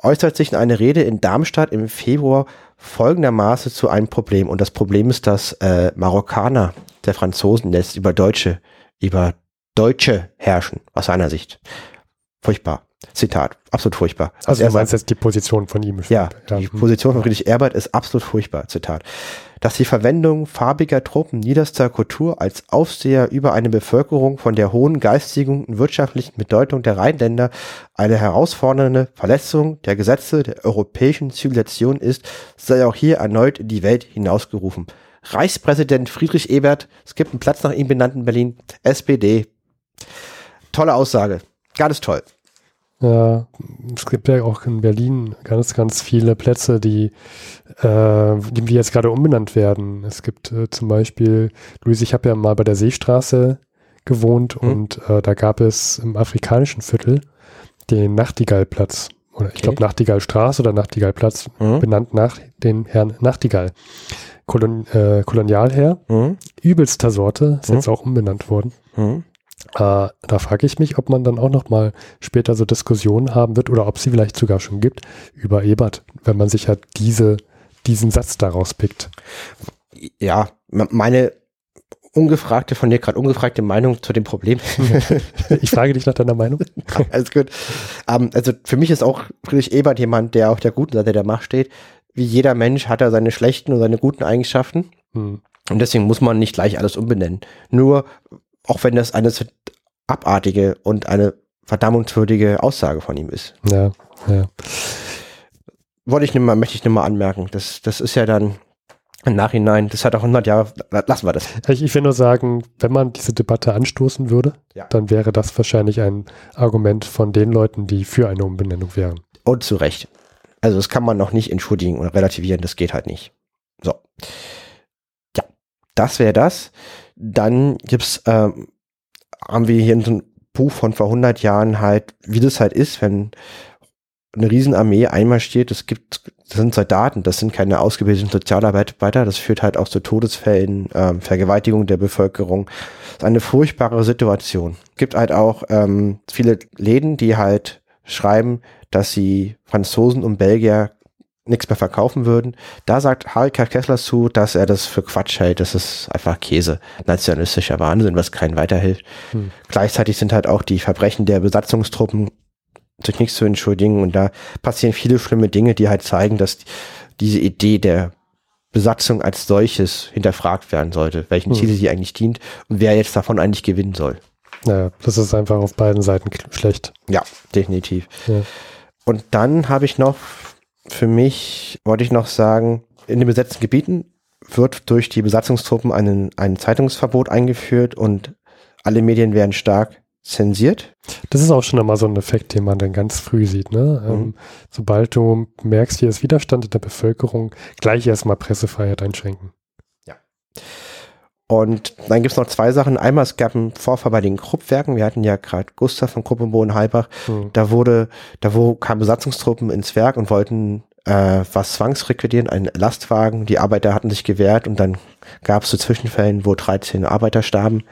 äußert sich in einer Rede in Darmstadt im Februar folgendermaßen zu einem Problem. Und das Problem ist, dass äh, Marokkaner der Franzosen jetzt über Deutsche, über Deutsche herrschen, aus seiner Sicht. Furchtbar. Zitat, absolut furchtbar. Also er du meinst jetzt die Position von ihm. ja, ja. die hm. Position von Friedrich Ebert ist absolut furchtbar. Zitat. Dass die Verwendung farbiger Truppen niederster Kultur als Aufseher über eine Bevölkerung von der hohen geistigen und wirtschaftlichen Bedeutung der Rheinländer eine herausfordernde Verletzung der Gesetze der europäischen Zivilisation ist, sei auch hier erneut in die Welt hinausgerufen. Reichspräsident Friedrich Ebert, es gibt einen Platz nach ihm benannt in Berlin, SPD. Tolle Aussage. Ganz toll. Ja, es gibt ja auch in Berlin ganz, ganz viele Plätze, die, äh, die jetzt gerade umbenannt werden. Es gibt äh, zum Beispiel, Luis, ich habe ja mal bei der Seestraße gewohnt Mhm. und äh, da gab es im afrikanischen Viertel den Nachtigallplatz. Oder ich Okay. glaube Nachtigallstraße oder Nachtigallplatz, Mhm. benannt nach den Herrn Nachtigall. Kolon, äh, Kolonialherr, Mhm. übelster Sorte, ist Mhm. jetzt auch umbenannt worden. Mhm. Äh, da frage ich mich, ob man dann auch noch mal später so Diskussionen haben wird oder ob sie vielleicht sogar schon gibt über Ebert, wenn man sich halt diese, diesen Satz daraus pickt. Ja, meine ungefragte, von dir gerade ungefragte Meinung zu dem Problem. ich frage dich nach deiner Meinung. Alles gut. Um, ähm, also für mich ist auch Friedrich Ebert jemand, der auf der guten Seite der Macht steht. Wie jeder Mensch hat er seine schlechten und seine guten Eigenschaften. Hm. Und deswegen muss man nicht gleich alles umbenennen. Nur, auch wenn das eine abartige und eine verdammungswürdige Aussage von ihm ist. Ja, ja. Wollte ich nur mal, möchte ich nur mal anmerken. Das, das ist ja dann im Nachhinein, das hat auch 100 Jahre, lassen wir das. Ich, ich will nur sagen, wenn man diese Debatte anstoßen würde, ja. dann wäre das wahrscheinlich ein Argument von den Leuten, die für eine Umbenennung wären. Und zu Recht. Also das kann man noch nicht entschuldigen oder relativieren, das geht halt nicht. So. Ja, das wäre das. Dann gibt's, ähm, haben wir hier in so einem Buch von vor 100 Jahren halt, wie das halt ist, wenn eine Riesenarmee einmarschiert, es gibt, das sind Soldaten, das sind keine ausgebildeten Sozialarbeiter, das führt halt auch zu Todesfällen, ähm, Vergewaltigung der Bevölkerung. Das ist eine furchtbare Situation. Es gibt halt auch ähm, viele Läden, die halt schreiben, dass sie Franzosen und Belgier nichts mehr verkaufen würden. Da sagt Harika Kessler zu, dass er das für Quatsch hält. Das ist einfach Käse. Nationalistischer Wahnsinn, was keinen weiterhilft. Hm. Gleichzeitig sind halt auch die Verbrechen der Besatzungstruppen durch nichts zu entschuldigen. Und da passieren viele schlimme Dinge, die halt zeigen, dass diese Idee der Besatzung als solches hinterfragt werden sollte, welchen hm. Ziele sie eigentlich dient und wer jetzt davon eigentlich gewinnen soll. Naja, das ist einfach auf beiden Seiten schlecht. Ja, definitiv. Ja. Und dann habe ich noch, für mich, wollte ich noch sagen, in den besetzten Gebieten wird durch die Besatzungstruppen einen, ein Zeitungsverbot eingeführt und alle Medien werden stark zensiert. Das ist auch schon einmal so ein Effekt, den man dann ganz früh sieht. Ne? Mhm. Ähm, sobald du merkst, hier ist Widerstand in der Bevölkerung, gleich erstmal Pressefreiheit einschränken. Ja. Und dann gibt es noch zwei Sachen. Einmal, es gab einen Vorfall bei den Kruppwerken. Wir hatten ja gerade Gustav von Krupp und Bodenheilbach. Mhm. Da wurde, da wo kamen Besatzungstruppen ins Werk und wollten äh, was zwangsrequirieren, einen Lastwagen. Die Arbeiter hatten sich gewehrt und dann gab es so Zwischenfällen, wo 13 Arbeiter starben.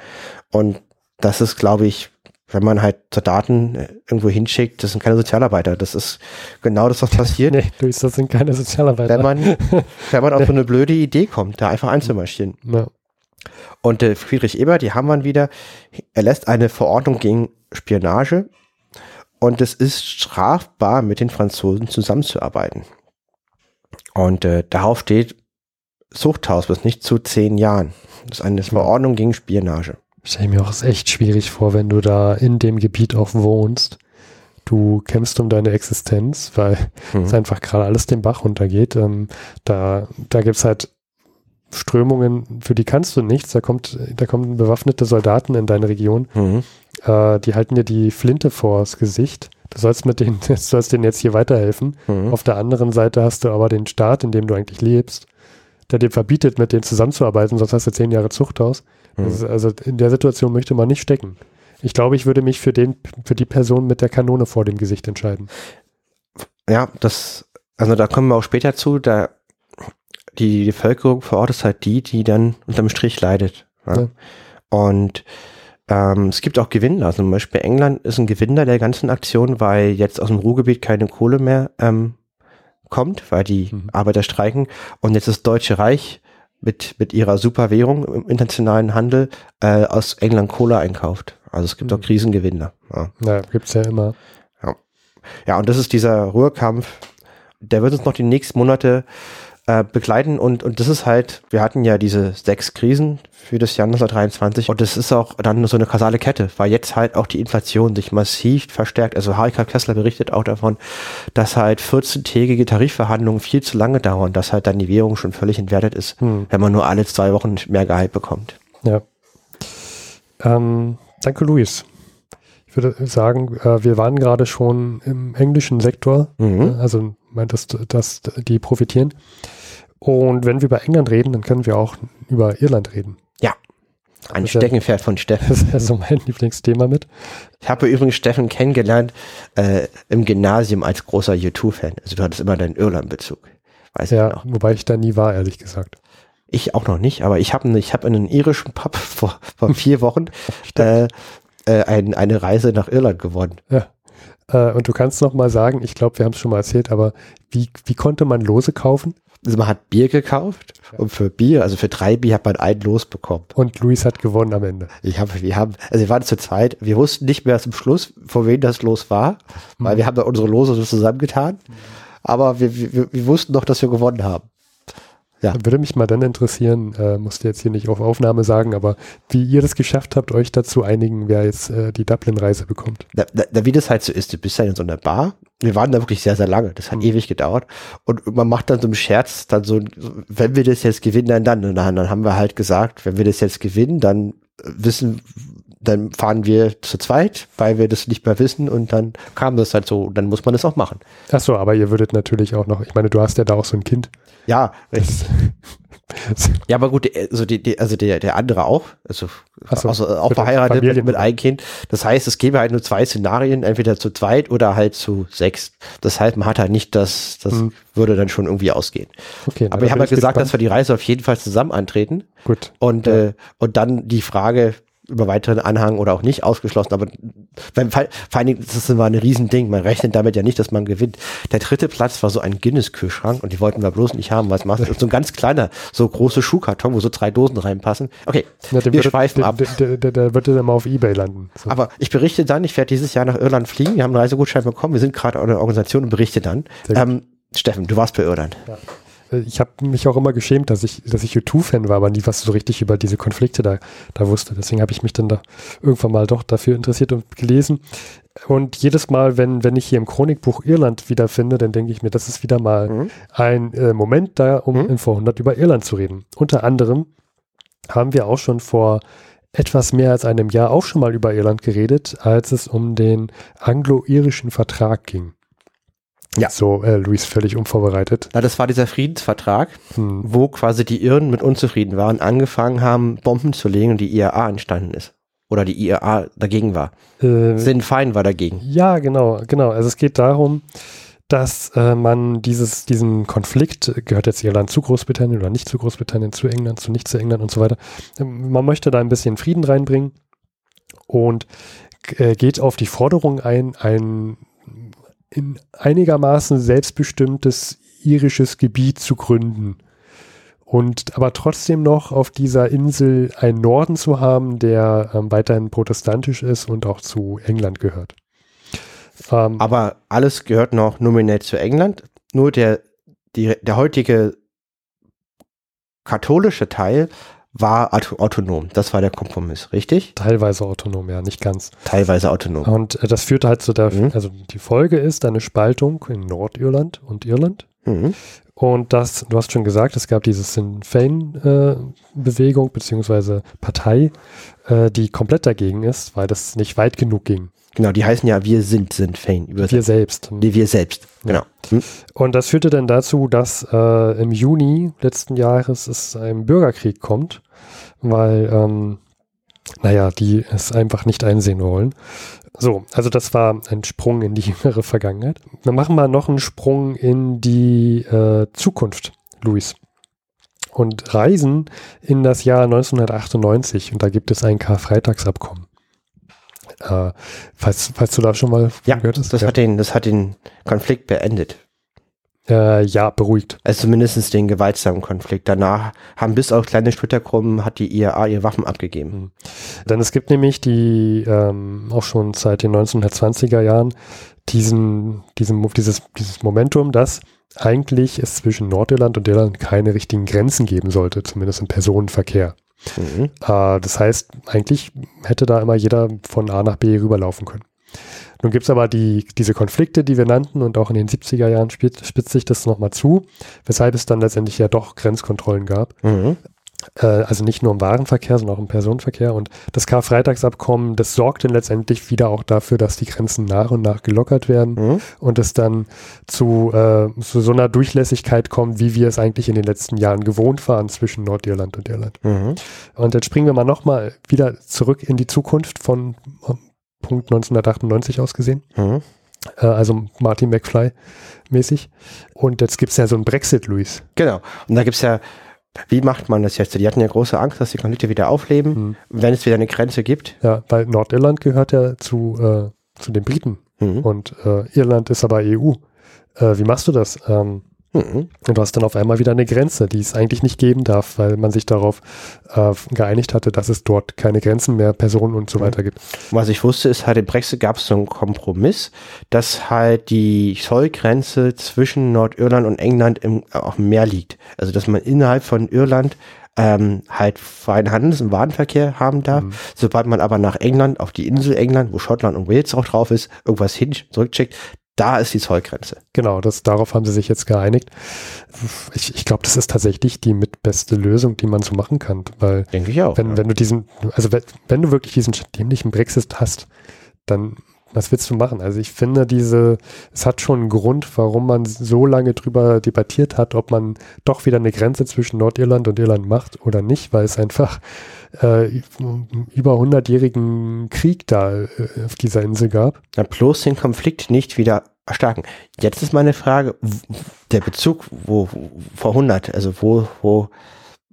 Und das ist, glaube ich, wenn man halt Daten äh, irgendwo hinschickt, das sind keine Sozialarbeiter. Das ist genau das, was passiert. nee, das sind keine Sozialarbeiter. Wenn man, wenn man auf so eine blöde Idee kommt, da einfach einzumarschieren. Ja. Und äh, Friedrich Ebert, die haben wir wieder, er lässt eine Verordnung gegen Spionage und es ist strafbar, mit den Franzosen zusammenzuarbeiten. Und äh, darauf steht Zuchthaus bis nicht zu zehn Jahren. Das ist eine Verordnung gegen Spionage stelle mir auch echt schwierig vor, wenn du da in dem Gebiet auch wohnst. Du kämpfst um deine Existenz, weil mhm. es einfach gerade alles den Bach runtergeht. Ähm, da da gibt es halt Strömungen, für die kannst du nichts. Da kommt, da kommen bewaffnete Soldaten in deine Region. Mhm. Äh, die halten dir die Flinte vors Gesicht. Du sollst mit denen, du sollst denen jetzt hier weiterhelfen. Mhm. Auf der anderen Seite hast du aber den Staat, in dem du eigentlich lebst, der dir verbietet, mit denen zusammenzuarbeiten, sonst hast du zehn Jahre Zuchthaus. Mhm. Ist, also in der Situation möchte man nicht stecken. Ich glaube, ich würde mich für den, für die Person mit der Kanone vor dem Gesicht entscheiden. Ja, das, also da kommen wir auch später zu, da die Bevölkerung vor Ort ist halt die, die dann unterm Strich leidet. Ja? Ja. Und ähm, es gibt auch Gewinner. Also zum Beispiel England ist ein Gewinner der ganzen Aktion, weil jetzt aus dem Ruhrgebiet keine Kohle mehr ähm, kommt, weil die mhm. Arbeiter streiken. Und jetzt das Deutsche Reich mit, mit ihrer Superwährung im internationalen Handel äh, aus England Cola einkauft. Also es gibt mhm. auch Krisengewinner. Ja, ja gibt's ja immer. Ja. ja, und das ist dieser Ruhrkampf, der wird uns noch die nächsten Monate äh, begleiten und, und das ist halt, wir hatten ja diese sechs Krisen für das Jahr 1923 und das ist auch dann so eine kausale Kette, weil jetzt halt auch die Inflation sich massiv verstärkt. Also Harika Kessler berichtet auch davon, dass halt 14-tägige Tarifverhandlungen viel zu lange dauern, dass halt dann die Währung schon völlig entwertet ist, hm. wenn man nur alle zwei Wochen mehr Gehalt bekommt. Ja. Ähm, danke, Luis Ich würde sagen, äh, wir waren gerade schon im englischen Sektor, mhm. also meintest, dass die profitieren. Und wenn wir über England reden, dann können wir auch über Irland reden. Ja. Ein das Steckenpferd von Steffen. Das ist ja so mein Lieblingsthema mit. Ich habe übrigens Steffen kennengelernt äh, im Gymnasium als großer U2-Fan. Also du hattest immer deinen Irland-Bezug. Weiß ja, noch. wobei ich da nie war, ehrlich gesagt. Ich auch noch nicht, aber ich habe ich hab in einem irischen Pub vor, vor vier Wochen äh, äh, ein, eine Reise nach Irland gewonnen. Ja. Äh, und du kannst noch mal sagen, ich glaube, wir haben es schon mal erzählt, aber wie, wie konnte man Lose kaufen? Also man hat Bier gekauft ja. und für Bier, also für drei Bier hat man ein Los bekommen. Und Luis hat gewonnen am Ende. Ich habe, wir haben, also wir waren zu zweit, wir wussten nicht mehr zum Schluss, vor wem das Los war, mhm. weil wir haben da unsere Lose zusammengetan. Mhm. Aber wir, wir, wir wussten doch, dass wir gewonnen haben. Ja. Würde mich mal dann interessieren, äh, musste jetzt hier nicht auf Aufnahme sagen, aber wie ihr das geschafft habt, euch dazu einigen, wer jetzt äh, die Dublin-Reise bekommt. Da, da, wie das halt so ist, du bist ja in so einer Bar. Wir waren da wirklich sehr, sehr lange. Das hat mhm. ewig gedauert. Und man macht dann so einen Scherz, dann so, wenn wir das jetzt gewinnen, dann dann. Und dann, dann haben wir halt gesagt, wenn wir das jetzt gewinnen, dann wissen, dann fahren wir zu zweit, weil wir das nicht mehr wissen und dann kam das halt so, dann muss man das auch machen. Ach so, aber ihr würdet natürlich auch noch, ich meine, du hast ja da auch so ein Kind. Ja, ja, aber gut, also, die, die, also der, der andere auch, also, so, also auch verheiratet mit, mit einem Kind. Das heißt, es gäbe halt nur zwei Szenarien, entweder zu zweit oder halt zu sechs. Das heißt, man hat halt nicht das, das hm. würde dann schon irgendwie ausgehen. Okay, aber ich habe halt gesagt, gespannt. dass wir die Reise auf jeden Fall zusammen antreten. Gut. Und, ja. äh, und dann die Frage, über weiteren Anhang oder auch nicht ausgeschlossen, aber beim vor allen Dingen, das war ein Riesending, man rechnet damit ja nicht, dass man gewinnt. Der dritte Platz war so ein Guinness-Kühlschrank und die wollten wir bloß nicht haben, was machst du? So ein ganz kleiner, so große Schuhkarton, wo so drei Dosen reinpassen. Okay, ja, wir würde, schweifen der, ab. Der, der, der, wird dann mal auf Ebay landen. So. Aber ich berichte dann, ich werde dieses Jahr nach Irland fliegen, wir haben einen Reisegutschein bekommen, wir sind gerade eine Organisation und berichte dann. Ähm, Steffen, du warst bei Irland. Ja. Ich habe mich auch immer geschämt, dass ich, dass ich U2-Fan war, aber nie was so richtig über diese Konflikte da, da wusste. Deswegen habe ich mich dann da irgendwann mal doch dafür interessiert und gelesen. Und jedes Mal, wenn, wenn ich hier im Chronikbuch Irland wiederfinde, dann denke ich mir, das ist wieder mal mhm. ein äh, Moment da, um mhm. in Vorhundert über Irland zu reden. Unter anderem haben wir auch schon vor etwas mehr als einem Jahr auch schon mal über Irland geredet, als es um den anglo-irischen Vertrag ging. Ja. So, äh, Luis völlig unvorbereitet. Na, das war dieser Friedensvertrag, hm. wo quasi die Iren mit unzufrieden waren, angefangen haben, Bomben zu legen und die IRA entstanden ist. Oder die IRA dagegen war. Äh, Sinn Fein war dagegen. Ja, genau, genau. Also es geht darum, dass äh, man dieses, diesen Konflikt, gehört jetzt Irland zu Großbritannien oder nicht zu Großbritannien, zu England, zu nicht zu England und so weiter. Ähm, man möchte da ein bisschen Frieden reinbringen und äh, geht auf die Forderung ein, ein in einigermaßen selbstbestimmtes irisches Gebiet zu gründen. Und aber trotzdem noch auf dieser Insel einen Norden zu haben, der ähm, weiterhin protestantisch ist und auch zu England gehört. Ähm, aber alles gehört noch nominell zu England. Nur der, die, der heutige katholische Teil war autonom. Das war der Kompromiss, richtig? Teilweise autonom, ja, nicht ganz. Teilweise autonom. Und äh, das führte halt zu der, mhm. also die Folge ist eine Spaltung in Nordirland und Irland. Mhm. Und das, du hast schon gesagt, es gab diese Sinn Fein-Bewegung äh, beziehungsweise Partei, äh, die komplett dagegen ist, weil das nicht weit genug ging. Genau, die heißen ja Wir sind Sinn Fein. Wir selbst. Nee, wir selbst, genau. Hm? Und das führte dann dazu, dass äh, im Juni letzten Jahres es einem Bürgerkrieg kommt weil, ähm, naja, die es einfach nicht einsehen wollen. So, also das war ein Sprung in die jüngere Vergangenheit. Dann machen wir noch einen Sprung in die äh, Zukunft, Luis. Und reisen in das Jahr 1998 und da gibt es ein Karfreitagsabkommen. Äh, falls, falls du da schon mal ja, gehört hast. Das, ja. Hat den, das hat den Konflikt beendet. Äh, ja, beruhigt. Also zumindest den gewaltsamen Konflikt. Danach haben bis auf kleine Splittergruppen hat die IAA ihre Waffen abgegeben. Mhm. Denn es gibt nämlich die ähm, auch schon seit den 1920er Jahren diesen, diesen, dieses, dieses Momentum, dass eigentlich es zwischen Nordirland und Irland keine richtigen Grenzen geben sollte, zumindest im Personenverkehr. Mhm. Äh, das heißt, eigentlich hätte da immer jeder von A nach B rüberlaufen können. Nun gibt es aber die, diese Konflikte, die wir nannten, und auch in den 70er Jahren spitzt, sich das nochmal zu, weshalb es dann letztendlich ja doch Grenzkontrollen gab. Mhm. Äh, also nicht nur im Warenverkehr, sondern auch im Personenverkehr. Und das Karfreitagsabkommen, das sorgt dann letztendlich wieder auch dafür, dass die Grenzen nach und nach gelockert werden mhm. und es dann zu, äh, zu so einer Durchlässigkeit kommt, wie wir es eigentlich in den letzten Jahren gewohnt waren zwischen Nordirland und Irland. Mhm. Und jetzt springen wir mal nochmal wieder zurück in die Zukunft von Punkt 1998 ausgesehen. Mhm. Äh, also Martin McFly mäßig. Und jetzt gibt es ja so einen Brexit, Luis. Genau. Und da gibt es ja Wie macht man das jetzt? Die hatten ja große Angst, dass die Konflikte wieder aufleben, mhm. wenn es wieder eine Grenze gibt. Ja, weil Nordirland gehört ja zu, äh, zu den Briten mhm. und äh, Irland ist aber EU. Äh, wie machst du das? Ähm. Und du hast dann auf einmal wieder eine Grenze, die es eigentlich nicht geben darf, weil man sich darauf äh, geeinigt hatte, dass es dort keine Grenzen mehr, Personen und so mhm. weiter gibt. Was ich wusste, ist halt im Brexit gab es so einen Kompromiss, dass halt die Zollgrenze zwischen Nordirland und England im, auf dem Meer liegt. Also dass man innerhalb von Irland ähm, halt freien Handels- und Warenverkehr haben darf. Mhm. Sobald man aber nach England, auf die Insel England, wo Schottland und Wales auch drauf ist, irgendwas hin zurückcheckt, da ist die Zollgrenze. Genau, das, darauf haben sie sich jetzt geeinigt. Ich, ich glaube, das ist tatsächlich die mitbeste Lösung, die man so machen kann. Weil Denke ich auch. Wenn, ja. wenn du diesen, also wenn, wenn du wirklich diesen dämlichen Brexit hast, dann was willst du machen? Also ich finde diese, es hat schon einen Grund, warum man so lange drüber debattiert hat, ob man doch wieder eine Grenze zwischen Nordirland und Irland macht oder nicht, weil es einfach äh, über 100-jährigen Krieg da äh, auf dieser Insel gab. Na, bloß den Konflikt nicht wieder erstarken. Jetzt ist meine Frage, der Bezug, wo, vor 100, also wo, wo,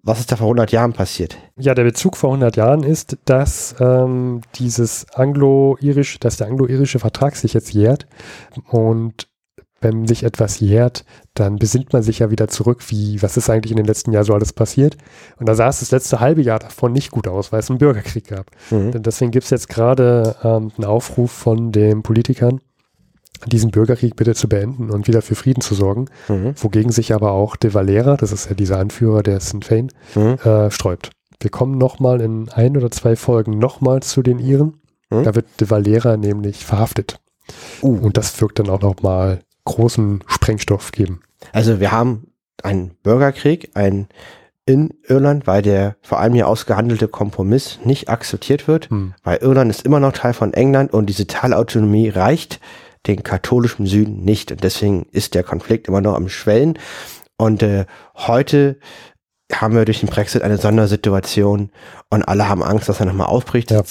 was ist da vor 100 Jahren passiert? Ja, der Bezug vor 100 Jahren ist, dass ähm, dieses anglo-irische, dass der anglo-irische Vertrag sich jetzt jährt und wenn sich etwas jährt, dann besinnt man sich ja wieder zurück, wie, was ist eigentlich in den letzten Jahren so alles passiert. Und da sah es das letzte halbe Jahr davon nicht gut aus, weil es einen Bürgerkrieg gab. Mhm. Denn deswegen gibt es jetzt gerade ähm, einen Aufruf von den Politikern, diesen Bürgerkrieg bitte zu beenden und wieder für Frieden zu sorgen, mhm. wogegen sich aber auch de Valera, das ist ja dieser Anführer der Sinn Fein, mhm. äh, sträubt. Wir kommen nochmal in ein oder zwei Folgen nochmal zu den Iren. Mhm. Da wird de Valera nämlich verhaftet. Uh. Und das wirkt dann auch nochmal großen Sprengstoff geben. Also wir haben einen Bürgerkrieg, ein in Irland, weil der vor allem hier ausgehandelte Kompromiss nicht akzeptiert wird, hm. weil Irland ist immer noch Teil von England und diese Teilautonomie reicht den katholischen Süden nicht. Und deswegen ist der Konflikt immer noch am Schwellen. Und äh, heute haben wir durch den Brexit eine Sondersituation und alle haben Angst, dass er nochmal aufbricht. Ja.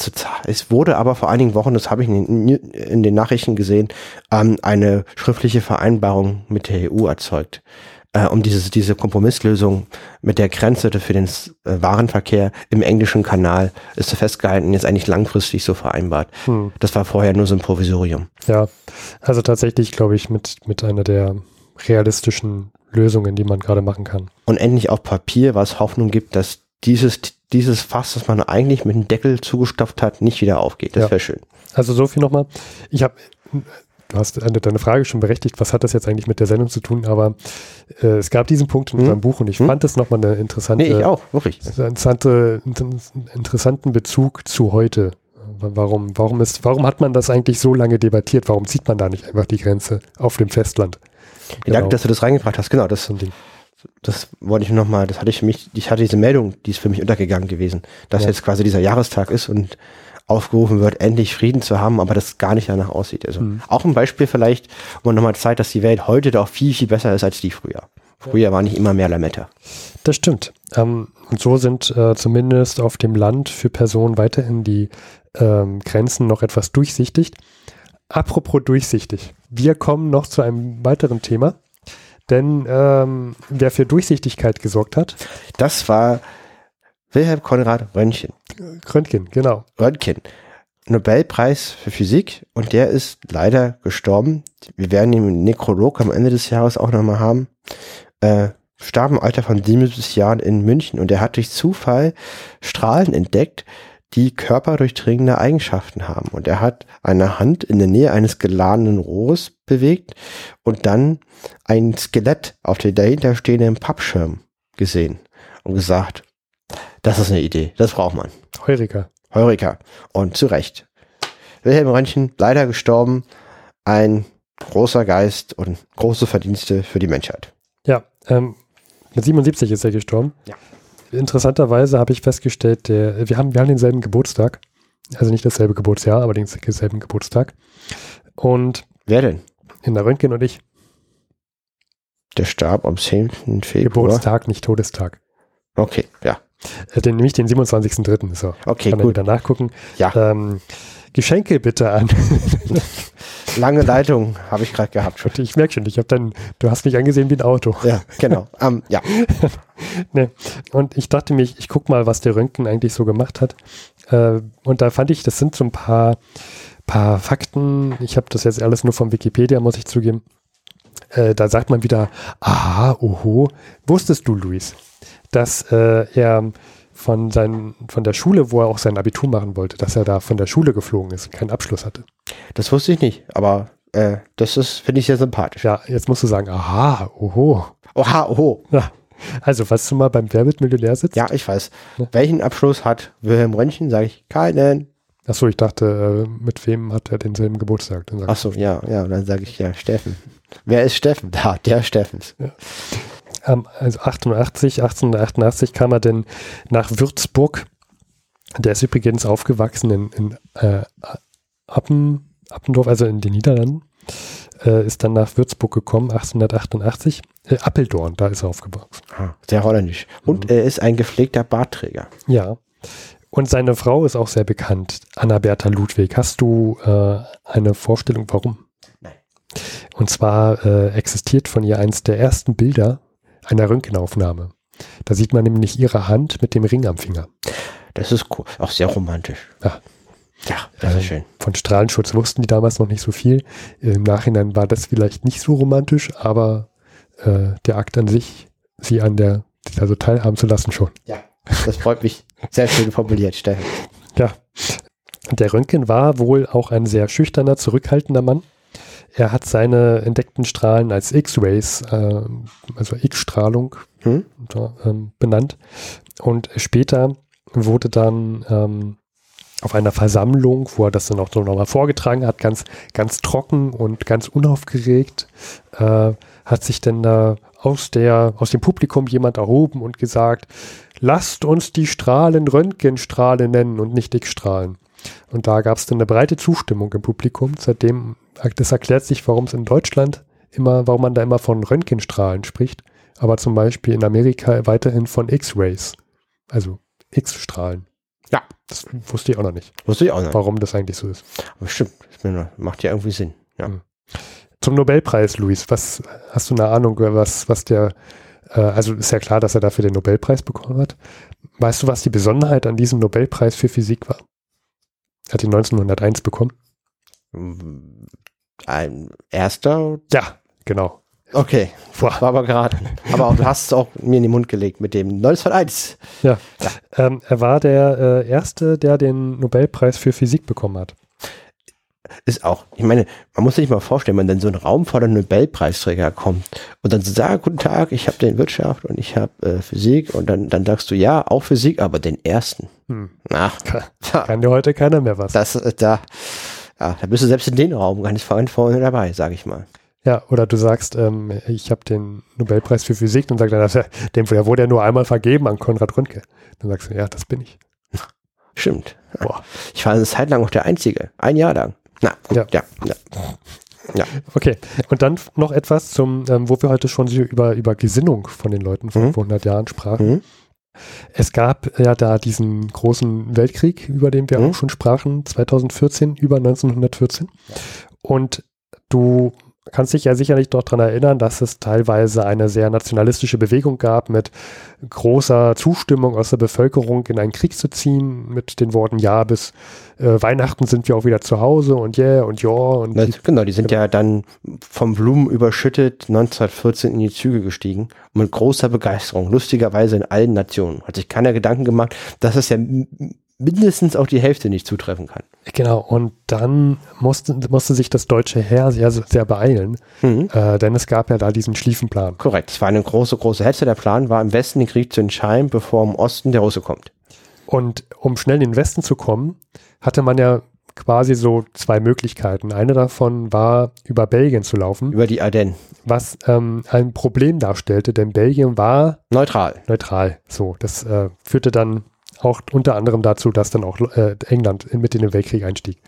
Es wurde aber vor einigen Wochen, das habe ich in den, in den Nachrichten gesehen, ähm, eine schriftliche Vereinbarung mit der EU erzeugt, äh, um diese, diese Kompromisslösung mit der Grenze für den äh, Warenverkehr im englischen Kanal ist so festgehalten, jetzt eigentlich langfristig so vereinbart. Hm. Das war vorher nur so ein Provisorium. Ja, also tatsächlich glaube ich mit, mit einer der realistischen Lösungen, die man gerade machen kann. Und endlich auf Papier, was Hoffnung gibt, dass dieses, dieses Fass, das man eigentlich mit dem Deckel zugestopft hat, nicht wieder aufgeht. Das ja. wäre schön. Also so viel nochmal. Ich habe, du hast deine Frage schon berechtigt, was hat das jetzt eigentlich mit der Sendung zu tun, aber äh, es gab diesen Punkt in hm? unserem Buch und ich hm? fand das nochmal eine interessante, nee, ich auch, wirklich. Interessante, interessanten Bezug zu heute. Warum, warum ist, warum hat man das eigentlich so lange debattiert? Warum zieht man da nicht einfach die Grenze auf dem Festland? Genau. Danke, dass du das reingebracht hast. Genau, das, das wollte ich nochmal, das hatte ich für mich, ich hatte diese Meldung, die ist für mich untergegangen gewesen, dass ja. jetzt quasi dieser Jahrestag ist und aufgerufen wird, endlich Frieden zu haben, aber das gar nicht danach aussieht. Also mhm. auch ein Beispiel vielleicht, wo man nochmal zeigt, dass die Welt heute doch viel, viel besser ist als die früher. Früher war nicht immer mehr Lametta. Das stimmt. Ähm, und so sind äh, zumindest auf dem Land für Personen weiterhin die ähm, Grenzen noch etwas durchsichtig. Apropos durchsichtig. Wir kommen noch zu einem weiteren Thema. Denn ähm, wer für Durchsichtigkeit gesorgt hat. Das war Wilhelm Konrad Röntgen. Röntgen, genau. Röntgen. Nobelpreis für Physik und der ist leider gestorben. Wir werden ihn im Nekrolog am Ende des Jahres auch nochmal haben. Äh, starb im Alter von 77 Jahren in München und er hat durch Zufall Strahlen entdeckt, die körperdurchdringende Eigenschaften haben. Und er hat eine Hand in der Nähe eines geladenen Rohres bewegt und dann ein Skelett auf dem dahinterstehenden Pappschirm gesehen und gesagt, das ist eine Idee, das braucht man. Heurika. Heurika. Und zu Recht. Wilhelm Röntgen, leider gestorben, ein großer Geist und große Verdienste für die Menschheit. Ja, ähm, mit 77 ist er gestorben. Ja interessanterweise habe ich festgestellt, der, wir, haben, wir haben denselben Geburtstag. Also nicht dasselbe Geburtsjahr, aber denselben Geburtstag. Und. Wer denn? In der Röntgen und ich. Der starb am 10. Februar. Geburtstag, nicht Todestag. Okay, ja. Äh, den, nämlich den 27.3. So. Okay, Kann gut. wieder nachgucken. Ja. Ähm, Geschenke bitte an. lange Leitung habe ich gerade gehabt. Schon. Ich merke schon, ich habe dann, du hast mich angesehen wie ein Auto. Ja, genau. Um, ja. nee. Und ich dachte mir, ich guck mal, was der Röntgen eigentlich so gemacht hat. Äh, und da fand ich, das sind so ein paar, paar Fakten. Ich habe das jetzt alles nur von Wikipedia, muss ich zugeben. Äh, da sagt man wieder, aha, oho. Wusstest du, Luis, dass äh, er von, seinen, von der Schule, wo er auch sein Abitur machen wollte, dass er da von der Schule geflogen ist und keinen Abschluss hatte. Das wusste ich nicht, aber äh, das ist, finde ich sehr sympathisch. Ja, jetzt musst du sagen, aha, oho. Oha, oho. Ja. Also, was du mal beim Wer wird Millionär sitzt? Ja, ich weiß. Ja. Welchen Abschluss hat Wilhelm Röntgen? Sage ich, keinen. Achso, ich dachte, äh, mit wem hat er denselben Geburtstag? Achso, ja, ja, dann sage ich ja Steffen. Wer ist Steffen? Da, der Steffens. Ja ähm, also 1880, 1888 kam er denn nach Würzburg. Der ist übrigens aufgewachsen in, in äh, Appen, Appendorf, also in den Niederlanden. Äh, ist dann nach Würzburg gekommen, 1888. Äh, Appeldorn, da ist er aufgewachsen. Ah, sehr holländisch. Und mhm. er ist ein gepflegter Bartträger. Ja. Und seine Frau ist auch sehr bekannt, Anna-Bertha Ludwig. Hast du äh, eine Vorstellung, warum? Nein. Und zwar äh, existiert von ihr eins der ersten Bilder einer Röntgenaufnahme. Da sieht man nämlich ihre Hand mit dem Ring am Finger. Das ist cool. auch sehr romantisch. Ja. Ja, das äh, ist schön. Von Strahlenschutz wussten die damals noch nicht so viel. Im Nachhinein war das vielleicht nicht so romantisch, aber äh, der Akt an sich, sie an der, also teilhaben zu lassen schon. Ja, das freut mich. Sehr schön formuliert, Steffen. Ja. Der Röntgen war wohl auch ein sehr schüchterner, zurückhaltender Mann. Er hat seine entdeckten Strahlen als X-Rays, äh, also X-Strahlung, hm? ähm, benannt. Und später wurde dann ähm, auf einer Versammlung, wo er das dann auch so nochmal vorgetragen hat, ganz, ganz trocken und ganz unaufgeregt, äh, hat sich denn da aus der, aus dem Publikum jemand erhoben und gesagt, lasst uns die Strahlen Röntgenstrahlen nennen und nicht X-Strahlen. Und da gab es dann eine breite Zustimmung im Publikum. Seitdem, das erklärt sich, warum es in Deutschland immer, warum man da immer von Röntgenstrahlen spricht, aber zum Beispiel in Amerika weiterhin von X-Rays, also X-Strahlen. Ja. Das wusste ich auch noch nicht. Wusste ich auch nicht. Warum das eigentlich so ist. Aber stimmt, macht ja irgendwie Sinn. Ja. Hm. Zum Nobelpreis, Luis, was hast du eine Ahnung, was, was der, äh, also ist ja klar, dass er dafür den Nobelpreis bekommen hat. Weißt du, was die Besonderheit an diesem Nobelpreis für Physik war? Hat ihn 1901 bekommen. Ein erster? Ja, genau. Okay, Boah. war aber gerade. Aber du hast es auch mir in den Mund gelegt mit dem 1901. Ja, ja. Ähm, er war der äh, Erste, der den Nobelpreis für Physik bekommen hat ist auch, ich meine, man muss sich mal vorstellen, wenn dann so ein Raum vor der Nobelpreisträger kommt und dann so sagt, guten Tag, ich habe den Wirtschaft und ich habe äh, Physik und dann, dann sagst du, ja, auch Physik, aber den ersten. Hm. Na, kann, kann dir heute keiner mehr was. Das, äh, da, ja, da bist du selbst in den Raum gar nicht vorne dabei, sage ich mal. Ja, oder du sagst, ähm, ich habe den Nobelpreis für Physik und sagst dann, dem, der wurde ja nur einmal vergeben an Konrad Röntge. Dann sagst du, ja, das bin ich. Stimmt. Boah. Ich war eine Zeit lang auch der Einzige. Ein Jahr lang. Na, gut, ja. ja. ja. Ja. Okay. Und dann noch etwas zum, ähm, wo wir heute schon über, über Gesinnung von den Leuten von mhm. vor 100 Jahren sprachen. Mhm. Es gab ja da diesen großen Weltkrieg, über den wir mhm. auch schon sprachen, 2014, über 1914. Und du kannst dich ja sicherlich doch daran erinnern, dass es teilweise eine sehr nationalistische Bewegung gab, mit großer Zustimmung aus der Bevölkerung in einen Krieg zu ziehen, mit den Worten, ja, bis äh, Weihnachten sind wir auch wieder zu Hause und yeah und ja. Und die, genau, die sind ja dann vom Blumen überschüttet 1914 in die Züge gestiegen mit großer Begeisterung, lustigerweise in allen Nationen. Hat sich keiner Gedanken gemacht, dass es ja mindestens auch die Hälfte nicht zutreffen kann. Genau, und dann musste, musste sich das deutsche Heer sehr, sehr beeilen, mhm. äh, denn es gab ja da diesen Schlieffenplan. Korrekt, es war eine große, große Hetze. Der Plan war, im Westen den Krieg zu entscheiden, bevor im Osten der Russe kommt. Und um schnell in den Westen zu kommen, hatte man ja quasi so zwei Möglichkeiten. Eine davon war, über Belgien zu laufen. Über die Ardennen. Was ähm, ein Problem darstellte, denn Belgien war neutral. Neutral. So, das äh, führte dann auch unter anderem dazu, dass dann auch äh, England mit in den Weltkrieg einstieg.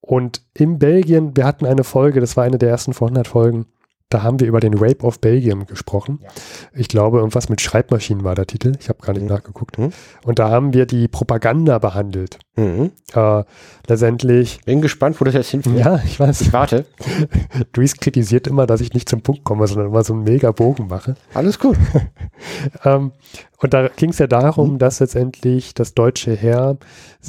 Und in Belgien, wir hatten eine Folge, das war eine der ersten vor 100 Folgen, Da haben wir über den Rape of Belgium gesprochen. Ja. Ich glaube, irgendwas mit Schreibmaschinen war der Titel. Ich habe gar nicht mhm. nachgeguckt. Mhm. Und da haben wir die Propaganda behandelt. Mhm. Äh, letztendlich. Bin gespannt, wo das jetzt hinführt. Ja, ich weiß. Ich warte. Dries kritisiert immer, dass ich nicht zum Punkt komme, sondern immer so einen mega Bogen mache. Alles gut. ähm, und da ging es ja darum, mhm. dass letztendlich das deutsche Heer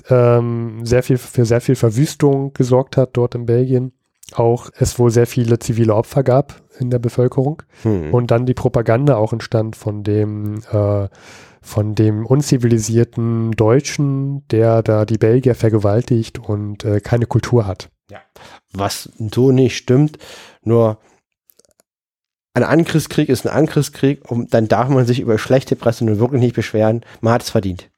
ähm, sehr viel für sehr viel Verwüstung gesorgt hat dort in Belgien auch es wohl sehr viele zivile Opfer gab in der Bevölkerung hm. und dann die Propaganda auch entstand von dem äh, von dem unzivilisierten Deutschen, der da die Belgier vergewaltigt und äh, keine Kultur hat. Ja. Was so nicht stimmt, nur ein Angriffskrieg ist ein Angriffskrieg und dann darf man sich über schlechte Presse nur wirklich nicht beschweren. Man hat es verdient.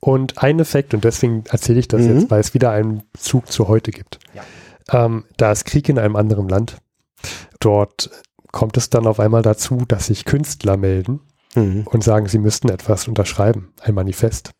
Und ein Effekt, und deswegen erzähle ich das mhm. jetzt, weil es wieder einen Zug zu heute gibt. Ja. Ähm, da ist Krieg in einem anderen Land. Dort kommt es dann auf einmal dazu, dass sich Künstler melden mhm. und sagen, sie müssten etwas unterschreiben, ein Manifest.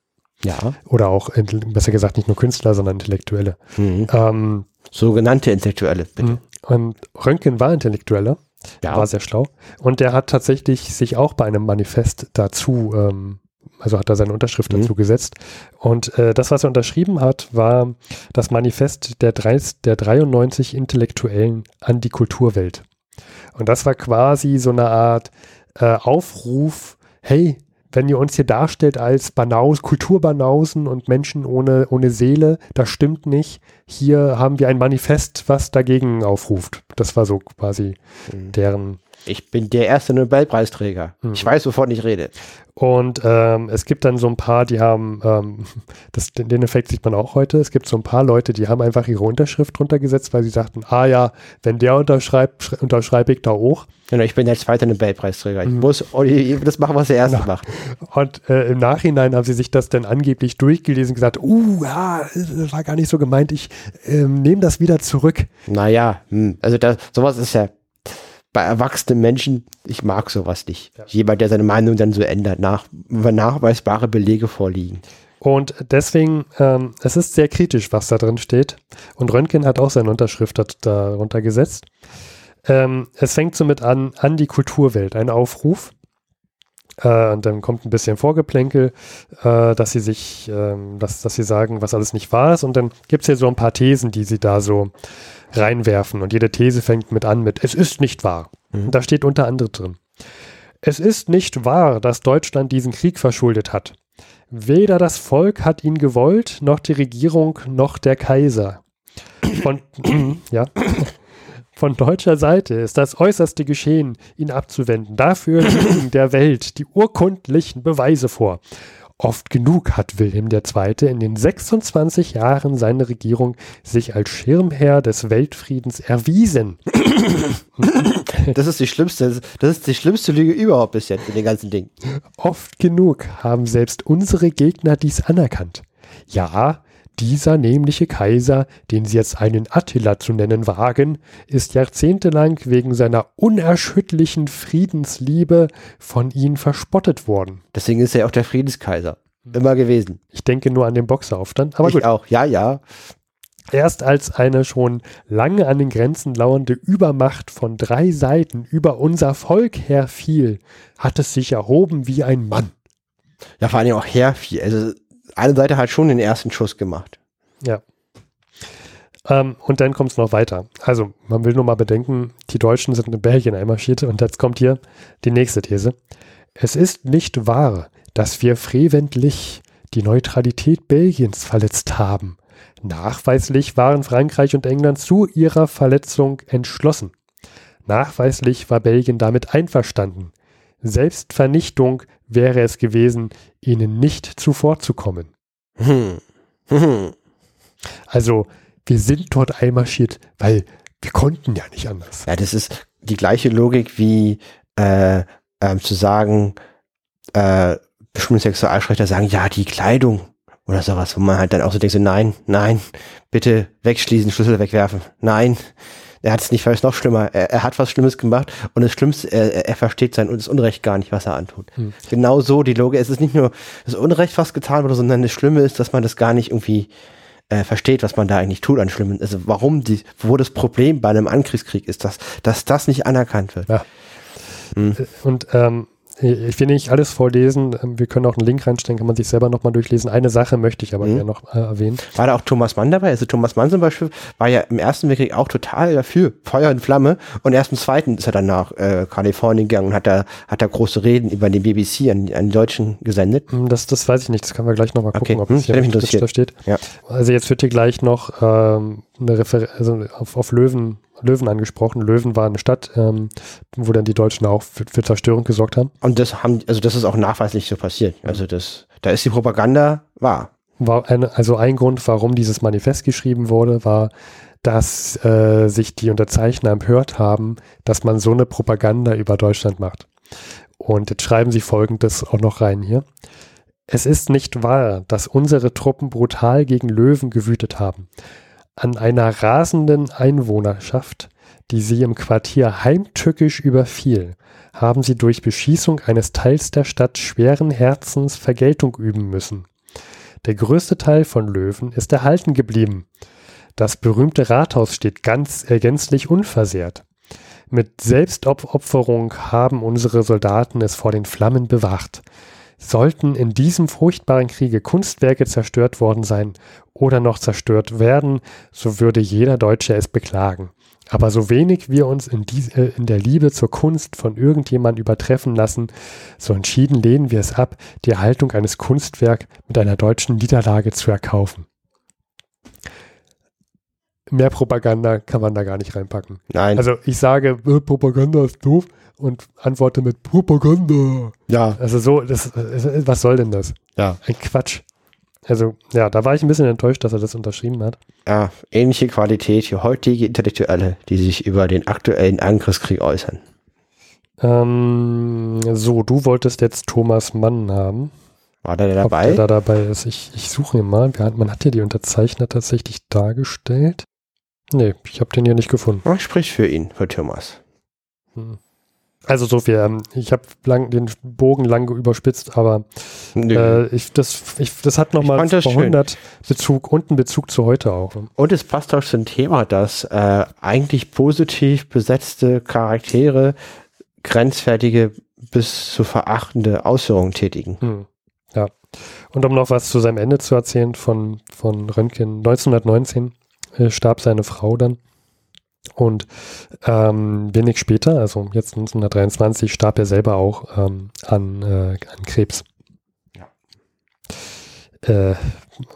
Ja. Oder auch, besser gesagt, nicht nur Künstler, sondern Intellektuelle. Mhm. Ähm, Sogenannte Intellektuelle, bitte. Mhm. Und Röntgen war Intellektueller, ja. war sehr schlau. Und der hat tatsächlich sich auch bei einem Manifest dazu ähm, also hat er seine Unterschrift mhm. dazu gesetzt. Und äh, das, was er unterschrieben hat, war das Manifest der, 30, der 93 Intellektuellen an die Kulturwelt. Und das war quasi so eine Art äh, Aufruf, hey, wenn ihr uns hier darstellt als Banaus, Kulturbanausen und Menschen ohne, ohne Seele, das stimmt nicht. Hier haben wir ein Manifest, was dagegen aufruft. Das war so quasi mhm. deren ich bin der erste Nobelpreisträger. Mhm. Ich weiß, wovon ich rede. Und ähm, es gibt dann so ein paar, die haben, ähm, das, den Effekt sieht man auch heute, es gibt so ein paar Leute, die haben einfach ihre Unterschrift drunter gesetzt, weil sie sagten, ah ja, wenn der unterschreibt, unterschreibe ich da auch. Genau, ich bin der zweite Nobelpreisträger. Ich mhm. muss das machen, was der Erste genau. macht. Und äh, im Nachhinein haben sie sich das dann angeblich durchgelesen und gesagt, uh, ja, das war gar nicht so gemeint, ich äh, nehme das wieder zurück. Naja, hm, also das, sowas ist ja bei erwachsenen Menschen, ich mag sowas nicht. Ja. Jemand, der seine Meinung dann so ändert, nach, nachweisbare Belege vorliegen. Und deswegen, ähm, es ist sehr kritisch, was da drin steht. Und Röntgen hat auch seine Unterschrift darunter gesetzt. Ähm, es fängt somit an, an die Kulturwelt, ein Aufruf. Äh, und dann kommt ein bisschen Vorgeplänkel, äh, dass sie sich, äh, dass, dass sie sagen, was alles nicht wahr ist. Und dann gibt es hier so ein paar Thesen, die sie da so reinwerfen. Und jede These fängt mit an mit, es ist nicht wahr. Mhm. Da steht unter anderem drin. Es ist nicht wahr, dass Deutschland diesen Krieg verschuldet hat. Weder das Volk hat ihn gewollt, noch die Regierung, noch der Kaiser. Von, ja, von deutscher Seite ist das äußerste Geschehen, ihn abzuwenden. Dafür liegen der Welt die urkundlichen Beweise vor. Oft genug hat Wilhelm II. in den 26 Jahren seiner Regierung sich als Schirmherr des Weltfriedens erwiesen. Das ist die schlimmste, das ist die schlimmste Lüge überhaupt bis jetzt in den ganzen Ding. Oft genug haben selbst unsere Gegner dies anerkannt. Ja, dieser nämliche Kaiser, den sie jetzt einen Attila zu nennen wagen, ist jahrzehntelang wegen seiner unerschütterlichen Friedensliebe von ihnen verspottet worden. Deswegen ist er auch der Friedenskaiser. Immer gewesen. Ich denke nur an den Boxeraufstand. Aber ich gut. auch, ja, ja. Erst als eine schon lange an den Grenzen lauernde Übermacht von drei Seiten über unser Volk herfiel, hat es sich erhoben wie ein Mann. Ja, vor allem auch herfiel. Also eine Seite hat schon den ersten Schuss gemacht. Ja. Ähm, und dann kommt es noch weiter. Also, man will nur mal bedenken, die Deutschen sind in Belgien einmarschiert und jetzt kommt hier die nächste These. Es ist nicht wahr, dass wir freventlich die Neutralität Belgiens verletzt haben. Nachweislich waren Frankreich und England zu ihrer Verletzung entschlossen. Nachweislich war Belgien damit einverstanden. Selbstvernichtung wäre es gewesen, ihnen nicht zuvorzukommen. Hm. Hm. Also, wir sind dort einmarschiert, weil wir konnten ja nicht anders. Ja, das ist die gleiche Logik wie äh, äh, zu sagen, äh, bestimmte Sexualschreiter sagen, ja, die Kleidung oder sowas, wo man halt dann auch so denkt, so, nein, nein, bitte wegschließen, Schlüssel wegwerfen, nein, er hat es nicht, weil es noch schlimmer. Er, er, hat was Schlimmes gemacht und das Schlimmste, er, er versteht sein und das Unrecht gar nicht, was er antut. Hm. Genau so die Logik. Es ist nicht nur das Unrecht, was getan wurde, sondern das Schlimme ist, dass man das gar nicht irgendwie äh, versteht, was man da eigentlich tut an Schlimmen. Also warum die, wo das Problem bei einem Angriffskrieg ist, dass, dass das nicht anerkannt wird. Ja. Hm. Und ähm, ich will nicht alles vorlesen. Ähm, wir können auch einen Link reinstellen, kann man sich selber nochmal durchlesen. Eine Sache möchte ich aber mhm. gerne noch äh, erwähnen. War da auch Thomas Mann dabei? Also Thomas Mann zum Beispiel war ja im Ersten Weltkrieg auch total dafür, Feuer und Flamme. Und erst im Zweiten ist er dann nach äh, Kalifornien gegangen und hat da, hat da große Reden über den BBC an, an die Deutschen gesendet. Hm, das, das weiß ich nicht. Das können wir gleich nochmal gucken, okay. ob hm, es hier da steht. Ja. Also jetzt wird hier gleich noch ähm, eine Refer also auf, auf Löwen Löwen angesprochen. Löwen war eine Stadt, ähm, wo dann die Deutschen auch für, für, Zerstörung gesorgt haben. Und das haben, also das ist auch nachweislich so passiert. Also das, da ist die Propaganda wahr. War eine, also ein Grund, warum dieses Manifest geschrieben wurde, war, dass äh, sich die Unterzeichner empört haben, dass man so eine Propaganda über Deutschland macht. Und jetzt schreiben sie folgendes auch noch rein hier. Es ist nicht wahr, dass unsere Truppen brutal gegen Löwen gewütet haben. An einer rasenden Einwohnerschaft, die sie im Quartier heimtückisch überfiel, haben sie durch Beschießung eines Teils der Stadt schweren Herzens Vergeltung üben müssen. Der größte Teil von Löwen ist erhalten geblieben. Das berühmte Rathaus steht ganz ergänzlich unversehrt. Mit Selbstopferung haben unsere Soldaten es vor den Flammen bewacht. Sollten in diesem furchtbaren Kriege Kunstwerke zerstört worden sein oder noch zerstört werden, so würde jeder Deutsche es beklagen. Aber so wenig wir uns in, die, äh, in der Liebe zur Kunst von irgendjemand übertreffen lassen, so entschieden lehnen wir es ab, die Erhaltung eines Kunstwerks mit einer deutschen Niederlage zu erkaufen. Mehr Propaganda kann man da gar nicht reinpacken. Nein. Also ich sage, äh, Propaganda ist doof, und antworte mit Propaganda. Ja. Also so, das, was soll denn das? Ja. Ein Quatsch. Also, ja, da war ich ein bisschen enttäuscht, dass er das unterschrieben hat. Ja, ähnliche Qualität für heutige Intellektuelle, die sich über den aktuellen Angriffskrieg äußern. Ähm, so, du wolltest jetzt Thomas Mann haben. War der dabei? Ob der da dabei ist. Ich, ich suche ihn mal. Man hat hier die Unterzeichner tatsächlich dargestellt. Nee, ich habe den hier nicht gefunden. Ich sprich für ihn, für Thomas. Hm. Also so viel. Ähm, ich habe lang, den Bogen lang überspitzt, aber äh, ich, das, ich, das hat nochmal 100 Bezug und einen Bezug zu heute auch. Und es passt auch zum Thema, dass äh, eigentlich positiv besetzte Charaktere grenzwertige bis zu verachtende Ausführungen tätigen. Hm. Ja. Und um noch was zu seinem Ende zu erzählen von, von Röntgen, 1919 äh, starb seine Frau dann. Und ähm, wenig später, also jetzt 1923, starb er selber auch ähm, an, äh, an Krebs. Ja. Äh,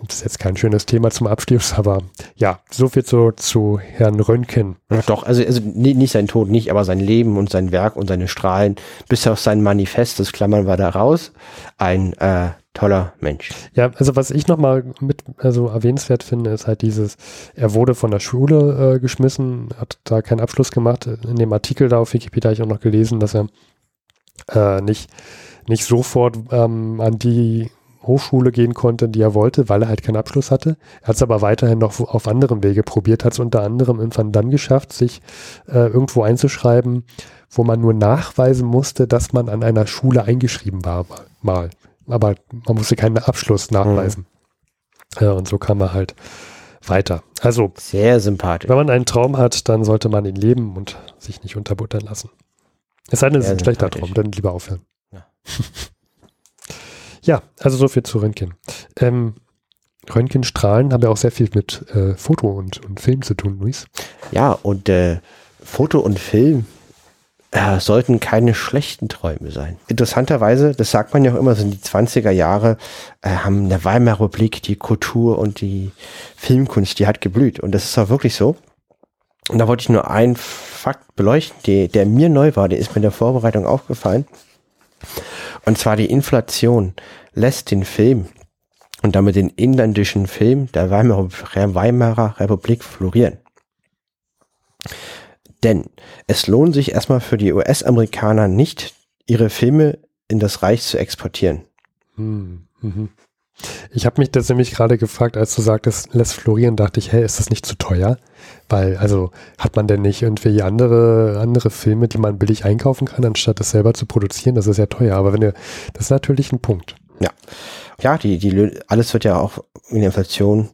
das ist jetzt kein schönes Thema zum Abschluss, aber ja, so viel zu, zu Herrn Röntgen. Ja, doch, also, also nicht sein Tod nicht, aber sein Leben und sein Werk und seine Strahlen, bis auf sein Manifest, das klammern wir da raus, ein äh, toller Mensch. Ja, also was ich nochmal mit also erwähnenswert finde, ist halt dieses, er wurde von der Schule äh, geschmissen, hat da keinen Abschluss gemacht. In dem Artikel da auf Wikipedia habe ich auch noch gelesen, dass er äh, nicht, nicht sofort ähm, an die Hochschule gehen konnte, die er wollte, weil er halt keinen Abschluss hatte. Er hat es aber weiterhin noch auf anderem Wege probiert, hat es unter anderem irgendwann dann geschafft, sich äh, irgendwo einzuschreiben, wo man nur nachweisen musste, dass man an einer Schule eingeschrieben war, mal aber man musste keinen Abschluss nachweisen. Mhm. Ja, und so kam er halt weiter. Also sehr sympathisch. Wenn man einen Traum hat, dann sollte man ihn leben und sich nicht unterbuttern lassen. Es sei denn, es ist ein schlechter Traum, dann lieber aufhören. Ja, ja also so viel zu Röntgen. Ähm, Röntgenstrahlen haben ja auch sehr viel mit äh, Foto und, und Film zu tun, Luis. Ja, und äh, Foto und Film äh, sollten keine schlechten Träume sein. Interessanterweise, das sagt man ja auch immer, sind die 20er Jahre, äh, haben in der Weimarer Republik die Kultur und die Filmkunst, die hat geblüht. Und das ist auch wirklich so. Und da wollte ich nur einen Fakt beleuchten, die, der mir neu war, der ist mir in der Vorbereitung aufgefallen. Und zwar die Inflation lässt den Film und damit den inländischen Film der Weimarer, Weimarer Republik florieren. Denn es lohnt sich erstmal für die US-Amerikaner nicht, ihre Filme in das Reich zu exportieren. Hm, mhm. Ich habe mich das nämlich gerade gefragt, als du sagtest, lässt florieren, dachte ich, hey, ist das nicht zu teuer? Weil, also, hat man denn nicht irgendwie andere, andere Filme, die man billig einkaufen kann, anstatt das selber zu produzieren? Das ist ja teuer. Aber wenn ihr, das ist natürlich ein Punkt. Ja. Ja, die, die, alles wird ja auch in der Inflation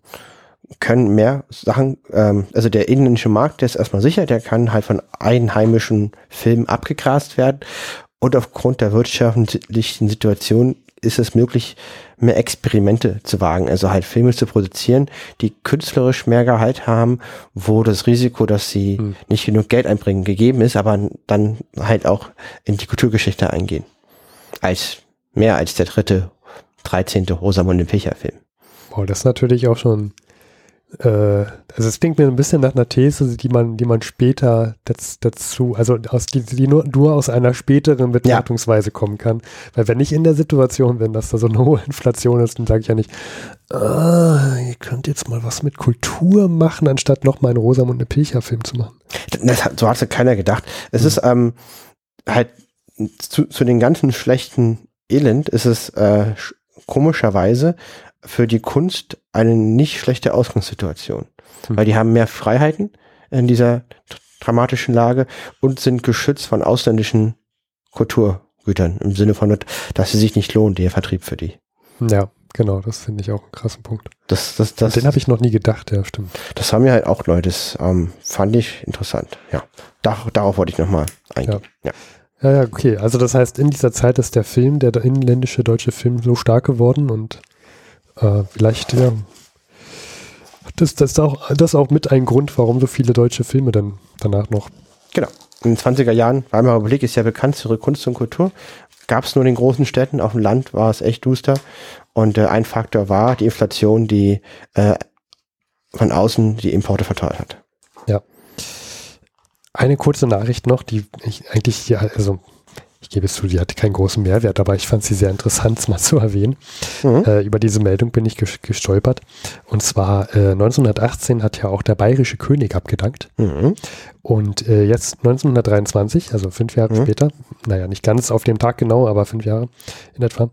können mehr Sachen, ähm, also der inländische Markt, der ist erstmal sicher, der kann halt von einheimischen Filmen abgegrast werden. Und aufgrund der wirtschaftlichen Situation ist es möglich, mehr Experimente zu wagen, also halt Filme zu produzieren, die künstlerisch mehr Gehalt haben, wo das Risiko, dass sie hm. nicht genug Geld einbringen, gegeben ist, aber dann halt auch in die Kulturgeschichte eingehen. Als mehr als der dritte, dreizehnte Rosamunde Pilcher Film. Boah, das ist natürlich auch schon äh, also es klingt mir ein bisschen nach einer These, die man, die man später dazu, also aus die, die nur, nur aus einer späteren Betrachtungsweise ja. kommen kann. Weil wenn ich in der Situation bin, dass da so eine hohe Inflation ist, dann sage ich ja nicht, ah, ihr könnt jetzt mal was mit Kultur machen, anstatt noch mal einen Rosamunde Pilcher-Film zu machen. Das, so hat es ja keiner gedacht. Es mhm. ist ähm, halt zu, zu den ganzen schlechten Elend ist es äh, komischerweise für die Kunst eine nicht schlechte Ausgangssituation, hm. weil die haben mehr Freiheiten in dieser dramatischen Lage und sind geschützt von ausländischen Kulturgütern im Sinne von, dass sie sich nicht lohnt, der Vertrieb für die. Ja, genau, das finde ich auch einen krassen Punkt. Das, das, das, den habe ich noch nie gedacht, ja, stimmt. Das haben wir halt auch Leute, das ähm, fand ich interessant, ja. Dar darauf wollte ich nochmal eingehen. Ja. ja. Ja, ja, okay. Also das heißt, in dieser Zeit ist der Film, der inländische deutsche Film so stark geworden und äh, vielleicht, ja, das, das, ist auch, das ist auch mit ein Grund, warum so viele deutsche Filme dann danach noch. Genau. In den 20er Jahren, Weimarer Republik ist ja bekannt für ihre Kunst und Kultur. Gab es nur in den großen Städten, auf dem Land war es echt duster. Und äh, ein Faktor war die Inflation, die äh, von außen die Importe verteuert hat. Ja. Eine kurze Nachricht noch, die ich eigentlich, ja, also gebe es zu, die hatte keinen großen Mehrwert, aber ich fand sie sehr interessant, mal zu erwähnen. Mhm. Äh, über diese Meldung bin ich gestolpert. Und zwar äh, 1918 hat ja auch der bayerische König abgedankt. Mhm. Und äh, jetzt 1923, also fünf Jahre mhm. später, naja, nicht ganz auf dem Tag genau, aber fünf Jahre in etwa,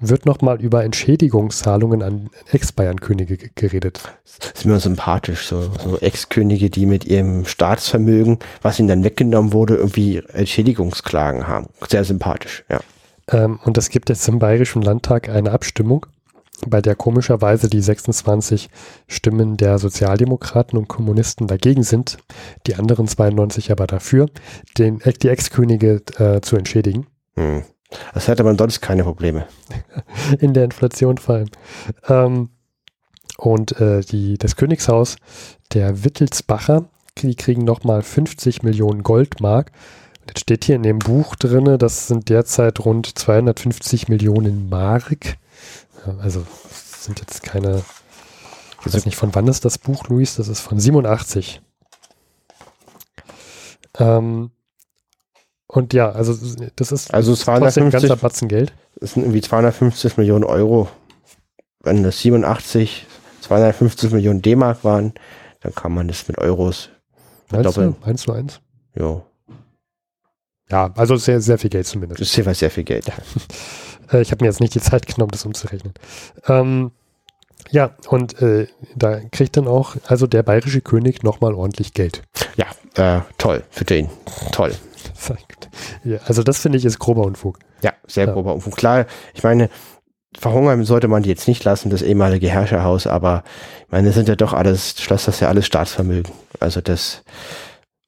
wird nochmal über Entschädigungszahlungen an Ex-Bayern-Könige geredet. Das ist mir sympathisch, so, so Ex-Könige, die mit ihrem Staatsvermögen, was ihnen dann weggenommen wurde, irgendwie Entschädigungsklagen haben. Sehr sympathisch, ja. Ähm, und es gibt jetzt im Bayerischen Landtag eine Abstimmung, bei der komischerweise die 26 Stimmen der Sozialdemokraten und Kommunisten dagegen sind, die anderen 92 aber dafür, den, die Ex-Könige äh, zu entschädigen. Hm. Das hätte man sonst keine Probleme. In der Inflation fallen. Ähm, und äh, die, das Königshaus der Wittelsbacher, die kriegen nochmal 50 Millionen Goldmark. Und jetzt steht hier in dem Buch drin, das sind derzeit rund 250 Millionen Mark. Also sind jetzt keine, ich weiß nicht, von wann ist das Buch, Luis? Das ist von 87. Ähm, und ja, also das ist also 250, ein ganzer Batzen Geld. Das sind irgendwie 250 Millionen Euro. Wenn das 87, 250 Millionen D-Mark waren, dann kann man das mit Euros verdoppeln. Eins zu eins? Jo. Ja, also sehr, sehr viel Geld zumindest. Das ist jeweils sehr viel Geld. Ja. Äh, ich habe mir jetzt nicht die Zeit genommen, das umzurechnen. Ähm, ja, und äh, da kriegt dann auch also der bayerische König nochmal ordentlich Geld. Ja, äh, toll für den. Toll. Ja, also das finde ich ist grober Unfug. Ja, sehr ja. grober Unfug. Klar, ich meine, verhungern sollte man die jetzt nicht lassen, das ehemalige Herrscherhaus, aber ich meine, das sind ja doch alles, Schloss das ja alles Staatsvermögen. Also das,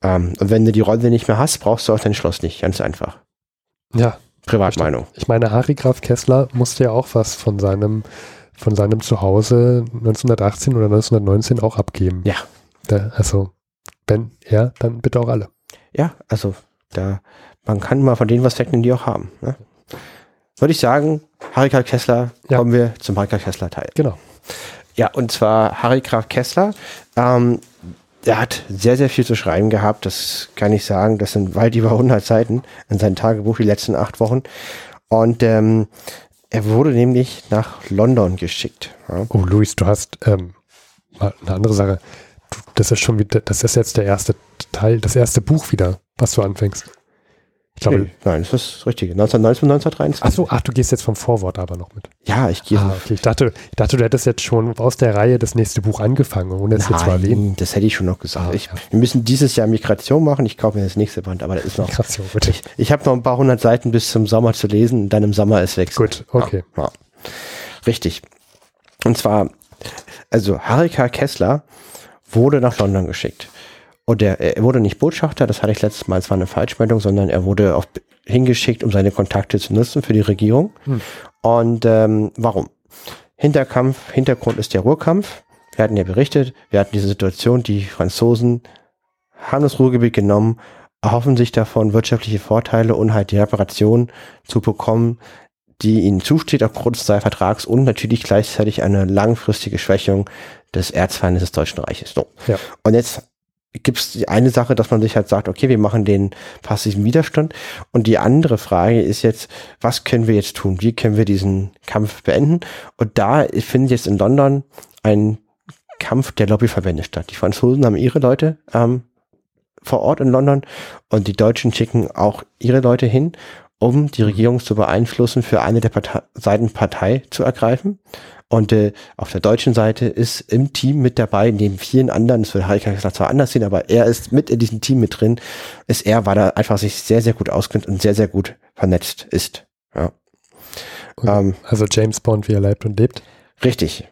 ähm, und wenn du die Rolle nicht mehr hast, brauchst du auch dein Schloss nicht, ganz einfach. Ja. Privatmeinung. Ich meine, Harry Graf Kessler musste ja auch was von seinem, von seinem Zuhause 1918 oder 1919 auch abgeben. Ja. Der, also, wenn er, dann bitte auch alle. Ja, also da, man kann mal von denen was wegnehmen, die auch haben. Ne? Würde ich sagen, Harry Graf Kessler, ja. kommen wir zum Harry Graf Kessler Teil. Genau. Ja, und zwar Harry Graf Kessler, ähm, der hat sehr, sehr viel zu schreiben gehabt, das kann ich sagen, das sind weit über 100 Seiten in seinem Tagebuch, die letzten acht Wochen. Und ähm, er wurde nämlich nach London geschickt. Ja. Oh, Luis, du hast ähm, mal eine andere Sache. Das ist schon wieder, das ist jetzt der erste Teil, das erste Buch wieder was du anfängst. Ich glaube, nee, nein, das ist das Richtige. 1919 und 1923. Ach so, ach, du gehst jetzt vom Vorwort aber noch mit. Ja, ich gehe. Ah, okay. Ich dachte, ich dachte, du hättest jetzt schon aus der Reihe das nächste Buch angefangen, ohne es jetzt zu erwähnen. das hätte ich schon noch gesagt. Ah, ich, ja. Wir müssen dieses Jahr Migration machen. Ich kaufe mir das nächste Band, aber da ist noch. Migration, bitte. Ich, ich habe noch ein paar hundert Seiten bis zum Sommer zu lesen und dann im Sommer ist weg. Gut, okay. Ja, ja. Richtig. Und zwar Also Harry K. Kessler wurde nach London geschickt. Und er, er wurde nicht Botschafter, das hatte ich letztes Mal, es war eine Falschmeldung, sondern er wurde auf, hingeschickt, um seine Kontakte zu nutzen für die Regierung. Hm. Und ähm, warum? Hinterkampf, Hintergrund ist der Ruhrkampf. Wir hatten ja berichtet, wir hatten diese Situation, die Franzosen haben das Ruhrgebiet genommen, erhoffen sich davon wirtschaftliche Vorteile und halt die Reparation zu bekommen, die ihnen zusteht aufgrund des Vertrags und natürlich gleichzeitig eine langfristige Schwächung des Erzfeindes des Deutschen Reiches. So. Ja. Und jetzt gibt es die eine Sache, dass man sich halt sagt, okay, wir machen den passiven Widerstand. Und die andere Frage ist jetzt, was können wir jetzt tun? Wie können wir diesen Kampf beenden? Und da findet jetzt in London ein Kampf der Lobbyverbände statt. Die Franzosen haben ihre Leute ähm, vor Ort in London und die Deutschen schicken auch ihre Leute hin, um die Regierung zu beeinflussen, für eine der Partei Seiten Partei zu ergreifen. Und äh, auf der deutschen Seite ist im Team mit dabei, neben vielen anderen, das wird Heike zwar anders sehen, aber er ist mit in diesem Team mit drin, ist er, weil er einfach sich sehr, sehr gut auskennt und sehr, sehr gut vernetzt ist. Ja. Ähm, also James Bond, wie er lebt und lebt. Richtig.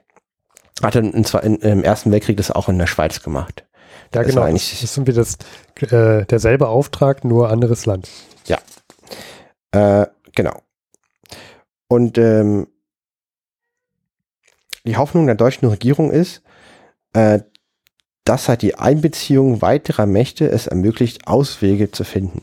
Hat er in, zwar in, im Ersten Weltkrieg das auch in der Schweiz gemacht. Ja, das genau. Das ist irgendwie das, äh, derselbe Auftrag, nur anderes Land. Ja. Äh, genau. Und ähm, die Hoffnung der deutschen Regierung ist, äh, dass halt die Einbeziehung weiterer Mächte es ermöglicht, Auswege zu finden.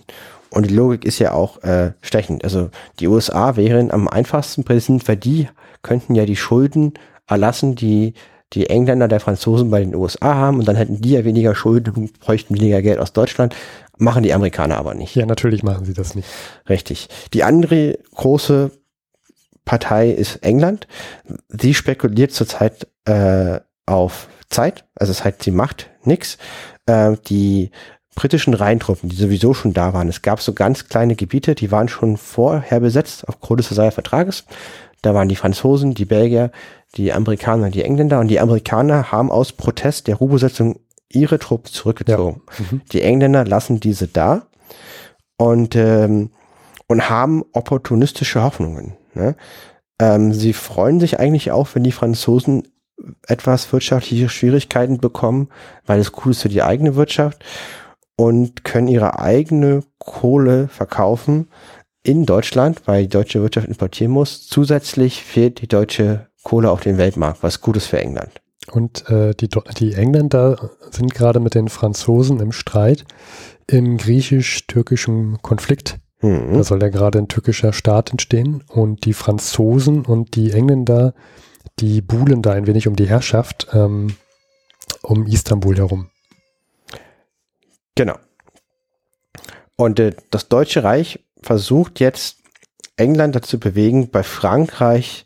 Und die Logik ist ja auch äh, stechend. Also die USA wären am einfachsten präsent, weil die könnten ja die Schulden erlassen, die die Engländer der Franzosen bei den USA haben und dann hätten die ja weniger Schulden und bräuchten weniger Geld aus Deutschland. Machen die Amerikaner aber nicht. Ja, natürlich machen sie das nicht. Richtig. Die andere große Partei ist England. Sie spekuliert zurzeit äh, auf Zeit, also das heißt, sie macht nichts. Äh, die britischen Rheintruppen, die sowieso schon da waren, es gab so ganz kleine Gebiete, die waren schon vorher besetzt aufgrund des Versailler Vertrages. Da waren die Franzosen, die Belgier, die Amerikaner, die Engländer und die Amerikaner haben aus Protest der Ruhbesetzung ihre Truppen zurückgezogen. Ja. Mhm. Die Engländer lassen diese da und, ähm, und haben opportunistische Hoffnungen. Ne? Ähm, sie freuen sich eigentlich auch, wenn die Franzosen etwas wirtschaftliche Schwierigkeiten bekommen, weil es cool ist für die eigene Wirtschaft und können ihre eigene Kohle verkaufen in Deutschland, weil die deutsche Wirtschaft importieren muss. Zusätzlich fehlt die deutsche Kohle auf dem Weltmarkt, was gut ist für England. Und äh, die, die Engländer sind gerade mit den Franzosen im Streit im griechisch-türkischen Konflikt. Mhm. Da soll ja gerade ein türkischer Staat entstehen und die Franzosen und die Engländer, die buhlen da ein wenig um die Herrschaft ähm, um Istanbul herum. Genau. Und äh, das Deutsche Reich versucht jetzt England dazu bewegen, bei Frankreich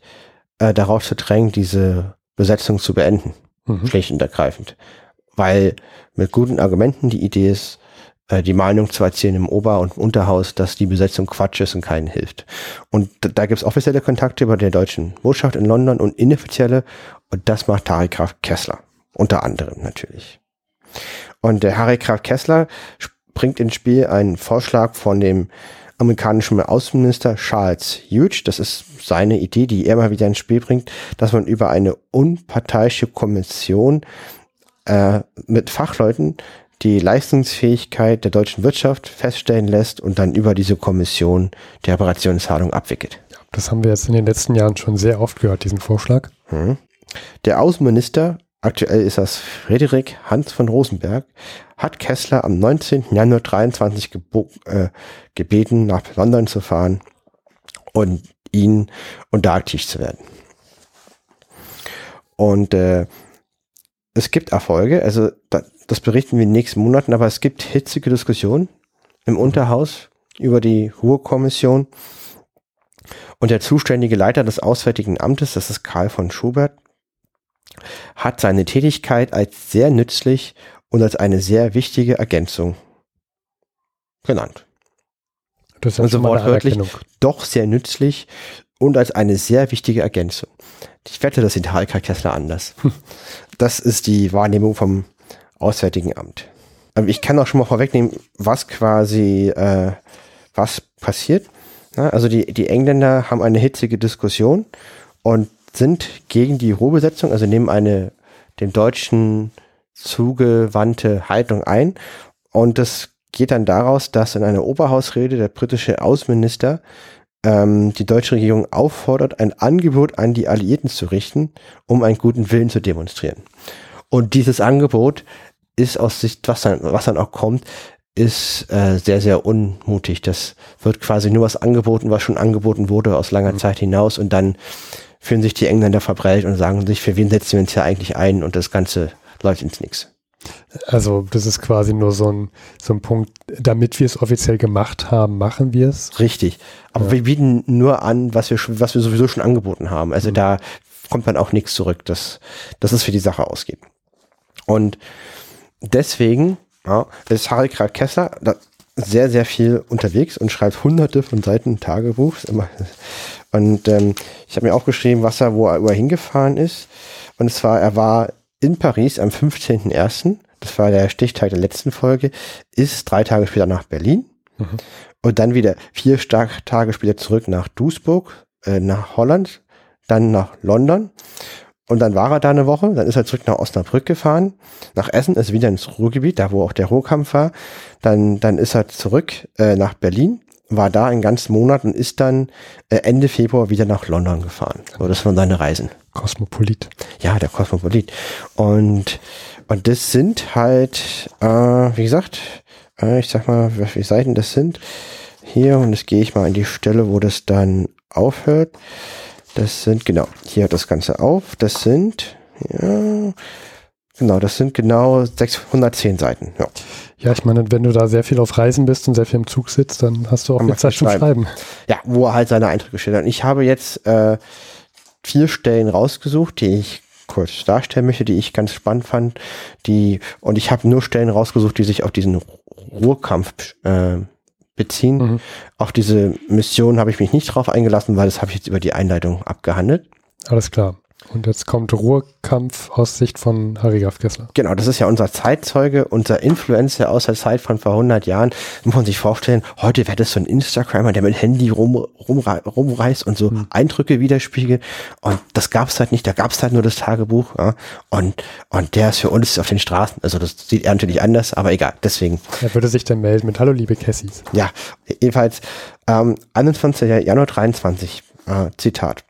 äh, darauf zu drängen, diese Besetzung zu beenden. Mhm. Schlicht und ergreifend. Weil mit guten Argumenten die Idee ist, die Meinung zu erzielen im Ober- und Unterhaus, dass die Besetzung Quatsch ist und keinen hilft. Und da, gibt es offizielle Kontakte über der deutschen Botschaft in London und inoffizielle. Und das macht Harry Graf Kessler. Unter anderem natürlich. Und der Harry Graf Kessler bringt ins Spiel einen Vorschlag von dem amerikanischen Außenminister Charles Hughes. Das ist seine Idee, die er mal wieder ins Spiel bringt, dass man über eine unparteiische Kommission äh, mit Fachleuten die Leistungsfähigkeit der deutschen Wirtschaft feststellen lässt und dann über diese Kommission die Reparationszahlung abwickelt. Das haben wir jetzt in den letzten Jahren schon sehr oft gehört, diesen Vorschlag. Hm. Der Außenminister, aktuell ist das Friedrich Hans von Rosenberg, hat Kessler am 19. Januar 23 äh, gebeten, nach London zu fahren und ihn und da aktiv zu werden. Und äh, es gibt Erfolge, also da, das berichten wir in den nächsten Monaten, aber es gibt hitzige Diskussionen im Unterhaus über die Ruhrkommission. Und der zuständige Leiter des Auswärtigen Amtes, das ist Karl von Schubert, hat seine Tätigkeit als sehr nützlich und als eine sehr wichtige Ergänzung genannt. Das ist also wortwörtlich doch sehr nützlich und als eine sehr wichtige Ergänzung. Ich wette, das sieht Harika Kessler anders. Das ist die Wahrnehmung vom Auswärtigen Amt. Ich kann auch schon mal vorwegnehmen, was quasi, äh, was passiert. also die, die Engländer haben eine hitzige Diskussion und sind gegen die Ruhebesetzung, also nehmen eine dem Deutschen zugewandte Haltung ein. Und das geht dann daraus, dass in einer Oberhausrede der britische Außenminister ähm, die deutsche Regierung auffordert, ein Angebot an die Alliierten zu richten, um einen guten Willen zu demonstrieren. Und dieses Angebot ist aus Sicht, was dann, was dann auch kommt, ist äh, sehr, sehr unmutig. Das wird quasi nur was angeboten, was schon angeboten wurde aus langer mhm. Zeit hinaus und dann fühlen sich die Engländer verprellt und sagen sich, für wen setzen wir uns ja eigentlich ein und das Ganze läuft ins Nix. Also das ist quasi nur so ein, so ein Punkt, damit wir es offiziell gemacht haben, machen wir es. Richtig. Aber ja. wir bieten nur an, was wir, was wir sowieso schon angeboten haben. Also mhm. da kommt dann auch nichts zurück, dass, dass es für die Sache ausgeht. Und deswegen ja, ist Harry Grad Kessler sehr, sehr viel unterwegs und schreibt hunderte von Seiten Tagebuchs. Und ähm, ich habe mir auch geschrieben, was er, wo er, wo er hingefahren ist. Und zwar, er war in Paris am 15.01., das war der Stichtag der letzten Folge, ist drei Tage später nach Berlin mhm. und dann wieder vier Tage später zurück nach Duisburg, äh, nach Holland, dann nach London und dann war er da eine Woche, dann ist er zurück nach Osnabrück gefahren, nach Essen, ist wieder ins Ruhrgebiet, da wo auch der Ruhrkampf war. Dann, dann ist er zurück äh, nach Berlin, war da einen ganzen Monat und ist dann äh, Ende Februar wieder nach London gefahren. So, das waren seine Reisen. Kosmopolit. Ja, der Kosmopolit. Und, und das sind halt, äh, wie gesagt, äh, ich sag mal, wie viele Seiten das sind. Hier, und jetzt gehe ich mal an die Stelle, wo das dann aufhört. Das sind, genau, hier hört das Ganze auf. Das sind, ja, genau, das sind genau 610 Seiten. Ja. ja, ich meine, wenn du da sehr viel auf Reisen bist und sehr viel im Zug sitzt, dann hast du auch viel Zeit zum Schreiben. Ja, wo er halt seine Eindrücke schildert. Und ich habe jetzt äh, vier Stellen rausgesucht, die ich kurz darstellen möchte, die ich ganz spannend fand. Die, und ich habe nur Stellen rausgesucht, die sich auf diesen Ruhrkampf äh, beziehen. Mhm. Auf diese Mission habe ich mich nicht drauf eingelassen, weil das habe ich jetzt über die Einleitung abgehandelt. Alles klar. Und jetzt kommt Ruhrkampf aus Sicht von Harry Graf Kessler. Genau, das ist ja unser Zeitzeuge, unser Influencer aus der Zeit von vor 100 Jahren. Muss man sich vorstellen, heute wäre das so ein Instagrammer, der mit Handy rum, rum, rumreist und so hm. Eindrücke widerspiegelt. Und das gab es halt nicht, da gab es halt nur das Tagebuch. Ja? Und, und der ist für uns auf den Straßen. Also das sieht er natürlich anders, aber egal, deswegen. Er würde sich dann melden mit Hallo, liebe Cassis. Ja, jedenfalls ähm, 21. Januar 23, äh, Zitat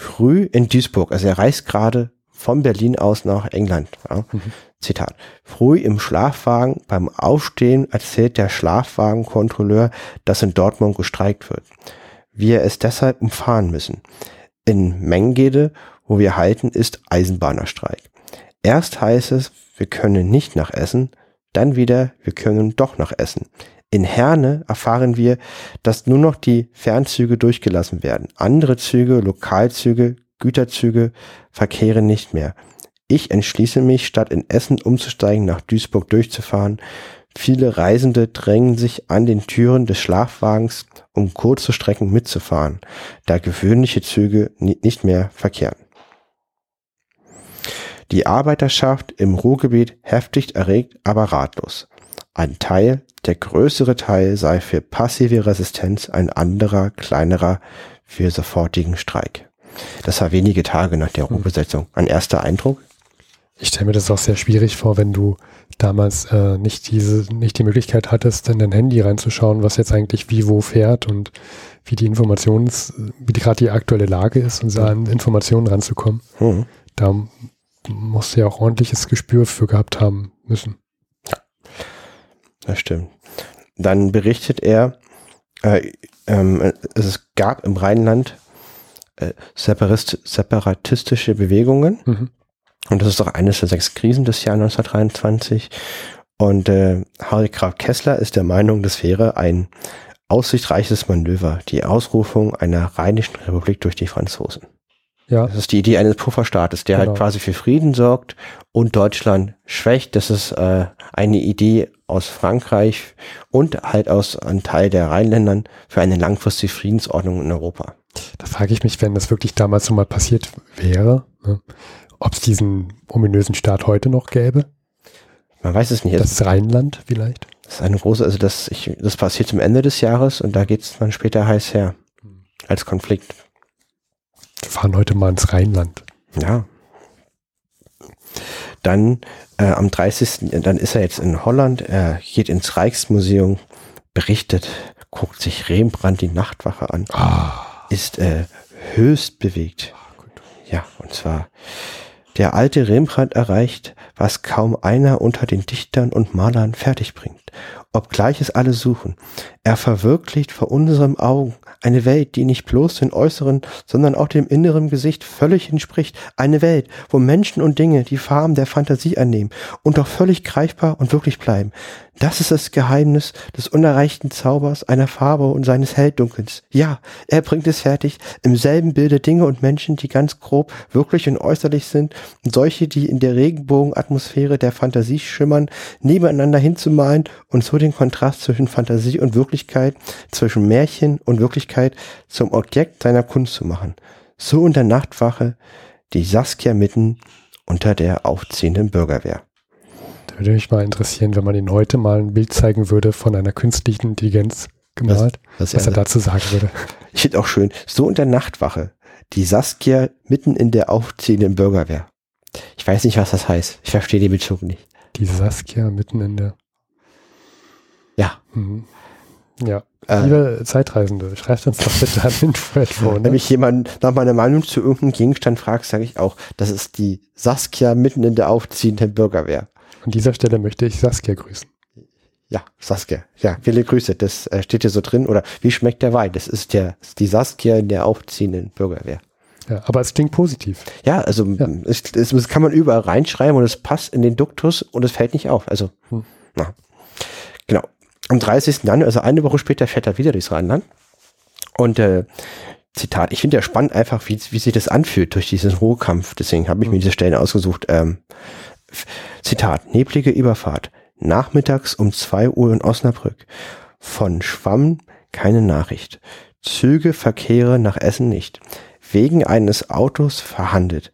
früh in Duisburg, also er reist gerade von Berlin aus nach England. Ja. Mhm. Zitat. Früh im Schlafwagen beim Aufstehen erzählt der Schlafwagenkontrolleur, dass in Dortmund gestreikt wird. Wir es deshalb umfahren müssen. In Mengede, wo wir halten, ist Eisenbahnerstreik. Erst heißt es, wir können nicht nach Essen, dann wieder, wir können doch nach Essen. In Herne erfahren wir, dass nur noch die Fernzüge durchgelassen werden. Andere Züge, Lokalzüge, Güterzüge verkehren nicht mehr. Ich entschließe mich, statt in Essen umzusteigen, nach Duisburg durchzufahren. Viele Reisende drängen sich an den Türen des Schlafwagens, um kurze Strecken mitzufahren, da gewöhnliche Züge nicht mehr verkehren. Die Arbeiterschaft im Ruhrgebiet heftig erregt, aber ratlos. Ein Teil der größere Teil sei für passive Resistenz, ein anderer, kleinerer für sofortigen Streik. Das war wenige Tage nach der Ruhrbesetzung. Ein erster Eindruck? Ich stelle mir das auch sehr schwierig vor, wenn du damals äh, nicht diese, nicht die Möglichkeit hattest, in dein Handy reinzuschauen, was jetzt eigentlich wie wo fährt und wie die Informations, wie gerade die aktuelle Lage ist und an Informationen ranzukommen. Mhm. Da musst du ja auch ordentliches Gespür für gehabt haben müssen. Das stimmt. Dann berichtet er, äh, ähm, es gab im Rheinland äh, separatistische Bewegungen. Mhm. Und das ist auch eines der sechs Krisen des Jahres 1923. Und äh, Harry Graf Kessler ist der Meinung, das wäre ein aussichtsreiches Manöver, die Ausrufung einer rheinischen Republik durch die Franzosen. Ja. Das ist die Idee eines Pufferstaates, der halt genau. halt quasi für Frieden sorgt und Deutschland schwächt. Das ist äh, eine Idee aus Frankreich und halt aus einem Teil der Rheinländern für eine langfristige Friedensordnung in Europa. Da frage ich mich, wenn das wirklich damals so mal passiert wäre, ne, ob es diesen ominösen Staat heute noch gäbe. Man weiß es nicht. Das Rheinland vielleicht. Das ist eine große, also das, ich, das passiert zum Ende des Jahres und da geht es dann später heiß her. Als Konflikt. Wir fahren heute mal ins Rheinland. Ja. Dann äh, am 30. Dann ist er jetzt in Holland, er geht ins Rijksmuseum, berichtet, guckt sich Rembrandt die Nachtwache an, Ah. ist äh, höchst bewegt. Ja, und zwar der alte Rembrandt erreicht, was kaum einer unter den Dichtern und Malern fertig bringt, obgleich es alle suchen. Er verwirklicht vor unseren Augen eine Welt, die nicht bloß den äußeren, sondern auch dem inneren Gesicht völlig entspricht. Eine Welt, wo Menschen und Dinge die Farben der Fantasie annehmen und doch völlig greifbar und wirklich bleiben. Das ist das Geheimnis des unerreichten Zaubers einer Farbe und seines Helldunkels. Ja, er bringt es fertig, im selben Bilde Dinge und Menschen, die ganz grob wirklich und äußerlich sind, und solche, die in der Regenbogenatmosphäre der Fantasie schimmern, nebeneinander hinzumalen und so den Kontrast zwischen Fantasie und Wirklichkeit, zwischen Märchen und Wirklichkeit zum Objekt seiner Kunst zu machen. So in der Nachtwache die Saskia mitten unter der aufziehenden Bürgerwehr. Würde mich mal interessieren, wenn man Ihnen heute mal ein Bild zeigen würde von einer künstlichen Intelligenz gemalt, was, was er dazu sagen würde. Ich finde auch schön, so in der Nachtwache, die Saskia mitten in der aufziehenden Bürgerwehr. Ich weiß nicht, was das heißt. Ich verstehe den Bezug nicht. Die Saskia mitten in der. Ja. Mhm. Ja. Äh, Liebe Zeitreisende, schreibt uns doch bitte an Info. Wenn mich jemand nach meiner Meinung zu irgendeinem Gegenstand fragt, sage ich auch, das ist die Saskia mitten in der aufziehenden Bürgerwehr. An dieser Stelle möchte ich Saskia grüßen. Ja, Saskia. Ja, viele Grüße. Das äh, steht hier so drin. Oder wie schmeckt der Wein? Das ist der, ist die Saskia in der aufziehenden Bürgerwehr. Ja, aber es klingt positiv. Ja, also Ja. Es, es, es kann man überall reinschreiben und es passt in den Duktus und es fällt nicht auf. Also, Hm. na. Genau. Am 30. Januar, also eine Woche später, fährt er wieder durchs Rheinland. Und äh, Zitat, ich finde ja spannend einfach, wie, wie sich das anfühlt durch diesen Ruhekampf. Deswegen habe ich mir diese Stellen ausgesucht. Ähm, Zitat, neblige Überfahrt. Nachmittags um 2 Uhr in Osnabrück. Von Schwamm keine Nachricht. Züge verkehre nach Essen nicht. Wegen eines Autos verhandelt.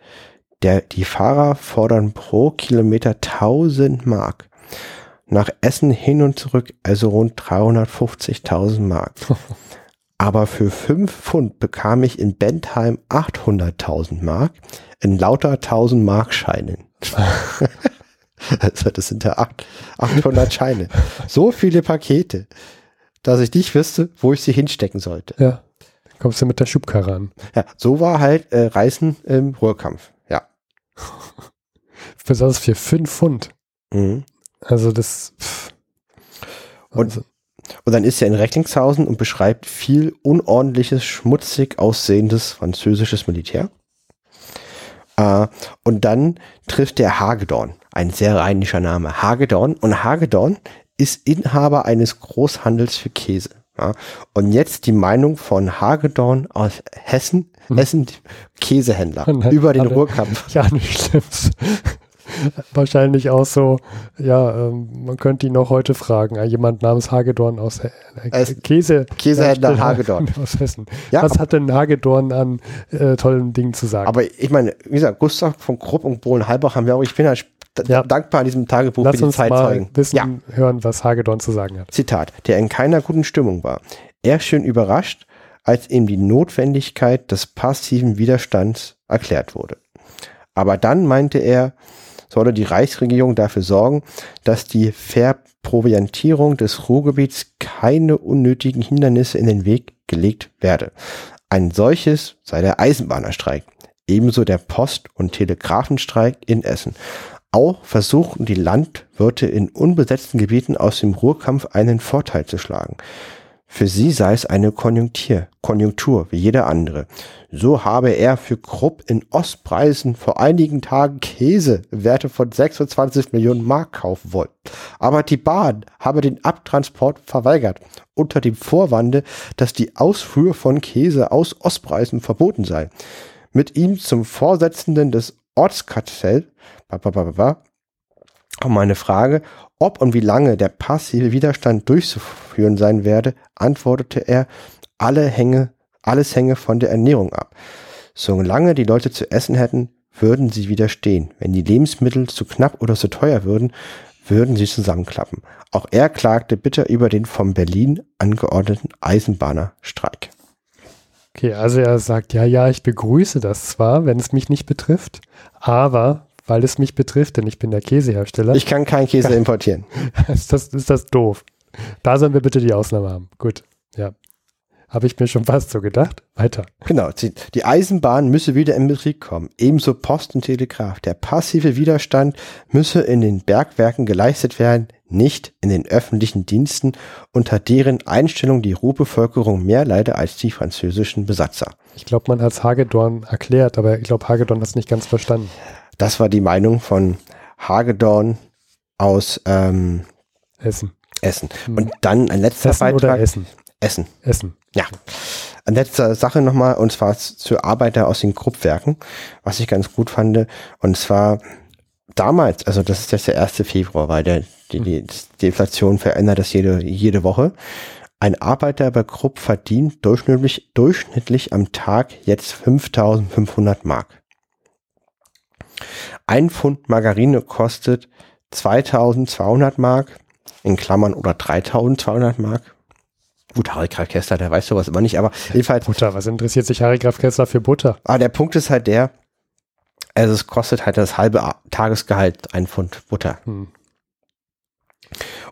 Der, die Fahrer fordern pro Kilometer 1000 Mark. Nach Essen hin und zurück also rund 350.000 Mark. Aber für 5 Pfund bekam ich in Bentheim 800.000 Mark in lauter 1000 Mark Scheinen. also das sind ja acht- 800 Scheine. So viele Pakete, dass ich nicht wüsste, wo ich sie hinstecken sollte. Ja. Dann kommst du mit der Schubkarre an. Ja, so war halt äh, Reisen im Ruhrkampf. Ja. Besonders für 5 Pfund. Mhm. Also das. Pff. Und- Also, Und dann ist er in Recklinghausen und beschreibt viel unordentliches, schmutzig aussehendes französisches Militär. Äh, und dann trifft der Hagedorn, ein sehr rheinischer Name, Hagedorn. Und Hagedorn ist Inhaber eines Großhandels für Käse. Ja. Und jetzt die Meinung von Hagedorn aus Hessen, Hessen Käsehändler dann über den Ruhrkampf. ja, nicht schlimm. Wahrscheinlich auch so, ja, ähm, man könnte ihn noch heute fragen. äh, Jemand namens Hagedorn aus äh, Käse. Käsehändler Hersteller Hagedorn. Aus Hessen. Ja, Was hat denn Hagedorn an äh, tollen Dingen zu sagen? Aber ich meine, wie gesagt, Gustav von Krupp und Bohlen-Halbach haben wir auch, ich bin halt Ja. dankbar an diesem Tagebuch Lass für die uns mal Zeitzeugen. wissen, Ja, hören, was Hagedorn zu sagen hat. Zitat, der in keiner guten Stimmung war. Er schön überrascht, als ihm die Notwendigkeit des passiven Widerstands erklärt wurde. Aber dann meinte er, solle die Reichsregierung dafür sorgen, dass die Verproviantierung des Ruhrgebiets keine unnötigen Hindernisse in den Weg gelegt werde. Ein solches sei der Eisenbahnerstreik, ebenso der Post- und Telegrafenstreik in Essen. Auch versuchten die Landwirte in unbesetzten Gebieten aus dem Ruhrkampf einen Vorteil zu schlagen. Für sie sei es eine Konjunktur, Konjunktur wie jede andere. So habe er für Krupp in Ostpreisen vor einigen Tagen Käse Werte von 26 Millionen Mark kaufen wollen. Aber die Bahn habe den Abtransport verweigert, unter dem Vorwande, dass die Ausfuhr von Käse aus Ostpreisen verboten sei. Mit ihm zum Vorsitzenden des Ortskartells, auf meine Frage, ob und wie lange der passive Widerstand durchzuführen sein werde, antwortete er, alle hänge, alles hänge von der Ernährung ab. Solange die Leute zu essen hätten, würden sie widerstehen. Wenn die Lebensmittel zu knapp oder zu teuer würden, würden sie zusammenklappen. Auch er klagte bitter über den von Berlin angeordneten Eisenbahnerstreik. Okay, also er sagt, ja, ja, ich begrüße das zwar, wenn es mich nicht betrifft, aber weil es mich betrifft, denn ich bin der Käsehersteller. Ich kann keinen Käse importieren. ist, das, ist das doof. Da sollen wir bitte die Ausnahme haben. Gut, ja. Habe ich mir schon fast so gedacht. Weiter. Genau. Die Eisenbahn müsse wieder in Betrieb kommen. Ebenso Post und Telegraph. Der passive Widerstand müsse in den Bergwerken geleistet werden, nicht in den öffentlichen Diensten, unter deren Einstellung die Ruhrbevölkerung mehr leide als die französischen Besatzer. Ich glaube, man hat es Hagedorn erklärt, aber ich glaube, Hagedorn hat es nicht ganz verstanden. Das war die Meinung von Hagedorn aus ähm, Essen. Essen. Hm. Und dann ein letzter Essen Beitrag. Oder Essen. Essen. Essen. Ja. Eine letzte Sache nochmal, und zwar zu Arbeiter aus den Kruppwerken, was ich ganz gut fand. Und zwar damals, also das ist jetzt der 1. Februar, weil der, die, die, die Inflation verändert das jede, jede Woche. Ein Arbeiter bei Krupp verdient durchschnittlich, durchschnittlich am Tag jetzt 5500 Mark. Ein Pfund Margarine kostet 2200 Mark, in Klammern oder 3200 Mark. Gut, Harry Graf Kessler, der weiß sowas immer nicht, aber jedenfalls. Butter, was interessiert sich Harry Graf Kessler für Butter? Ah, der Punkt ist halt der, also es kostet halt das halbe Tagesgehalt ein Pfund Butter. Hm.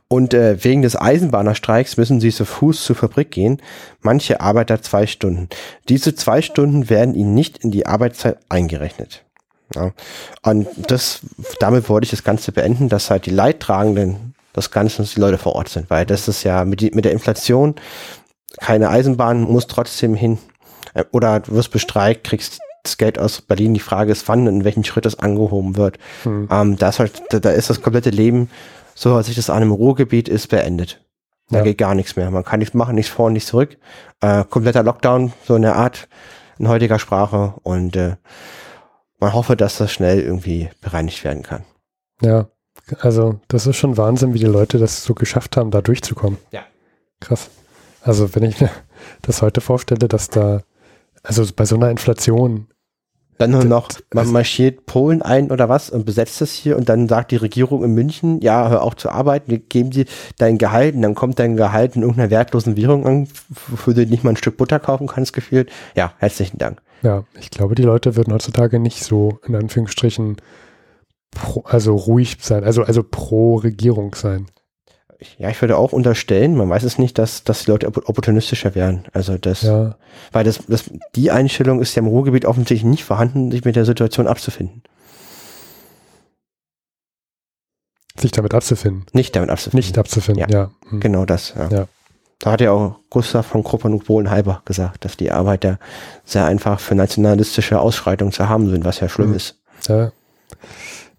Und äh, wegen des Eisenbahnerstreiks müssen sie zu Fuß zur Fabrik gehen. Manche Arbeiter zwei Stunden. Diese zwei Stunden werden ihnen nicht in die Arbeitszeit eingerechnet. Ja. Und das, damit wollte ich das Ganze beenden, dass halt die Leidtragenden des Ganzen die Leute vor Ort sind, weil das ist ja mit, die, mit der Inflation, keine Eisenbahn muss trotzdem hin. Äh, oder du wirst bestreikt, kriegst das Geld aus Berlin. Die Frage ist, wann und in welchen Schritt das angehoben wird. Hm. Ähm, da, ist halt, da, da ist das komplette Leben, so als sich das an einem Ruhrgebiet ist, beendet. Da ja. geht gar nichts mehr. Man kann nichts machen, nichts vor, nichts zurück. Äh, kompletter Lockdown, so eine Art in heutiger Sprache. Und äh, man hoffe, dass das schnell irgendwie bereinigt werden kann. Ja, also das ist schon Wahnsinn, wie die Leute das so geschafft haben, da durchzukommen. Ja. Krass. Also wenn ich mir das heute vorstelle, dass da, also bei so einer Inflation. Dann nur noch, man also marschiert Polen ein oder was und besetzt es hier und dann sagt die Regierung in München, ja, hör auch zu arbeiten, wir geben dir dein Gehalt und dann kommt dein Gehalt in irgendeiner wertlosen Währung an, wofür du nicht mal ein Stück Butter kaufen kannst, gefühlt. Ja, herzlichen Dank. Ja, ich glaube, die Leute würden heutzutage nicht so in Anführungsstrichen pro, also ruhig sein, also, also pro Regierung sein. Ja, ich würde auch unterstellen, man weiß es nicht, dass, dass die Leute opportunistischer wären. Also das, ja. weil das, das, die Einstellung ist ja im Ruhrgebiet offensichtlich nicht vorhanden, sich mit der Situation abzufinden. Sich damit abzufinden. Nicht damit abzufinden. Nicht abzufinden, ja. ja. Hm. Genau das, ja. ja. Da hat ja auch Gustav von Krupp und Bohlen-Halber gesagt, dass die Arbeiter sehr einfach für nationalistische Ausschreitungen zu haben sind, was ja schlimm hm. ist. Ja.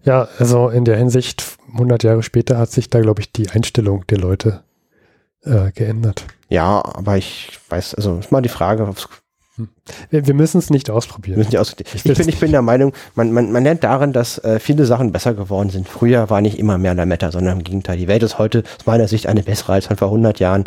Ja, also in der Hinsicht, 100 Jahre später hat sich da, glaube ich, die Einstellung der Leute äh, geändert. Ja, aber ich weiß, also ist mal die Frage, hm. wir, wir müssen es nicht ausprobieren. Nicht ausprobieren. Ich, ich, bin, ich bin der Meinung, man, man, man lernt darin, dass äh, viele Sachen besser geworden sind. Früher war nicht immer mehr Lametta, sondern im Gegenteil. Die Welt ist heute aus meiner Sicht eine bessere als vor 100 Jahren,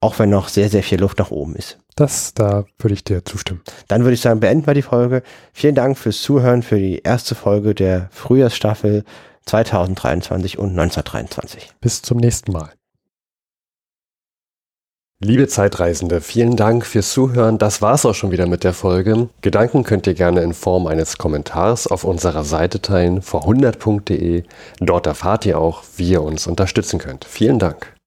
auch wenn noch sehr, sehr viel Luft nach oben ist. Das, da würde ich dir zustimmen. Dann würde ich sagen, beenden wir die Folge. Vielen Dank fürs Zuhören für die erste Folge der Frühjahrsstaffel 2023 und 1923. Bis zum nächsten Mal. Liebe Zeitreisende, vielen Dank fürs Zuhören. Das war's auch schon wieder mit der Folge. Gedanken könnt ihr gerne in Form eines Kommentars auf unserer Seite teilen, vor100.de. Dort erfahrt ihr auch, wie ihr uns unterstützen könnt. Vielen Dank.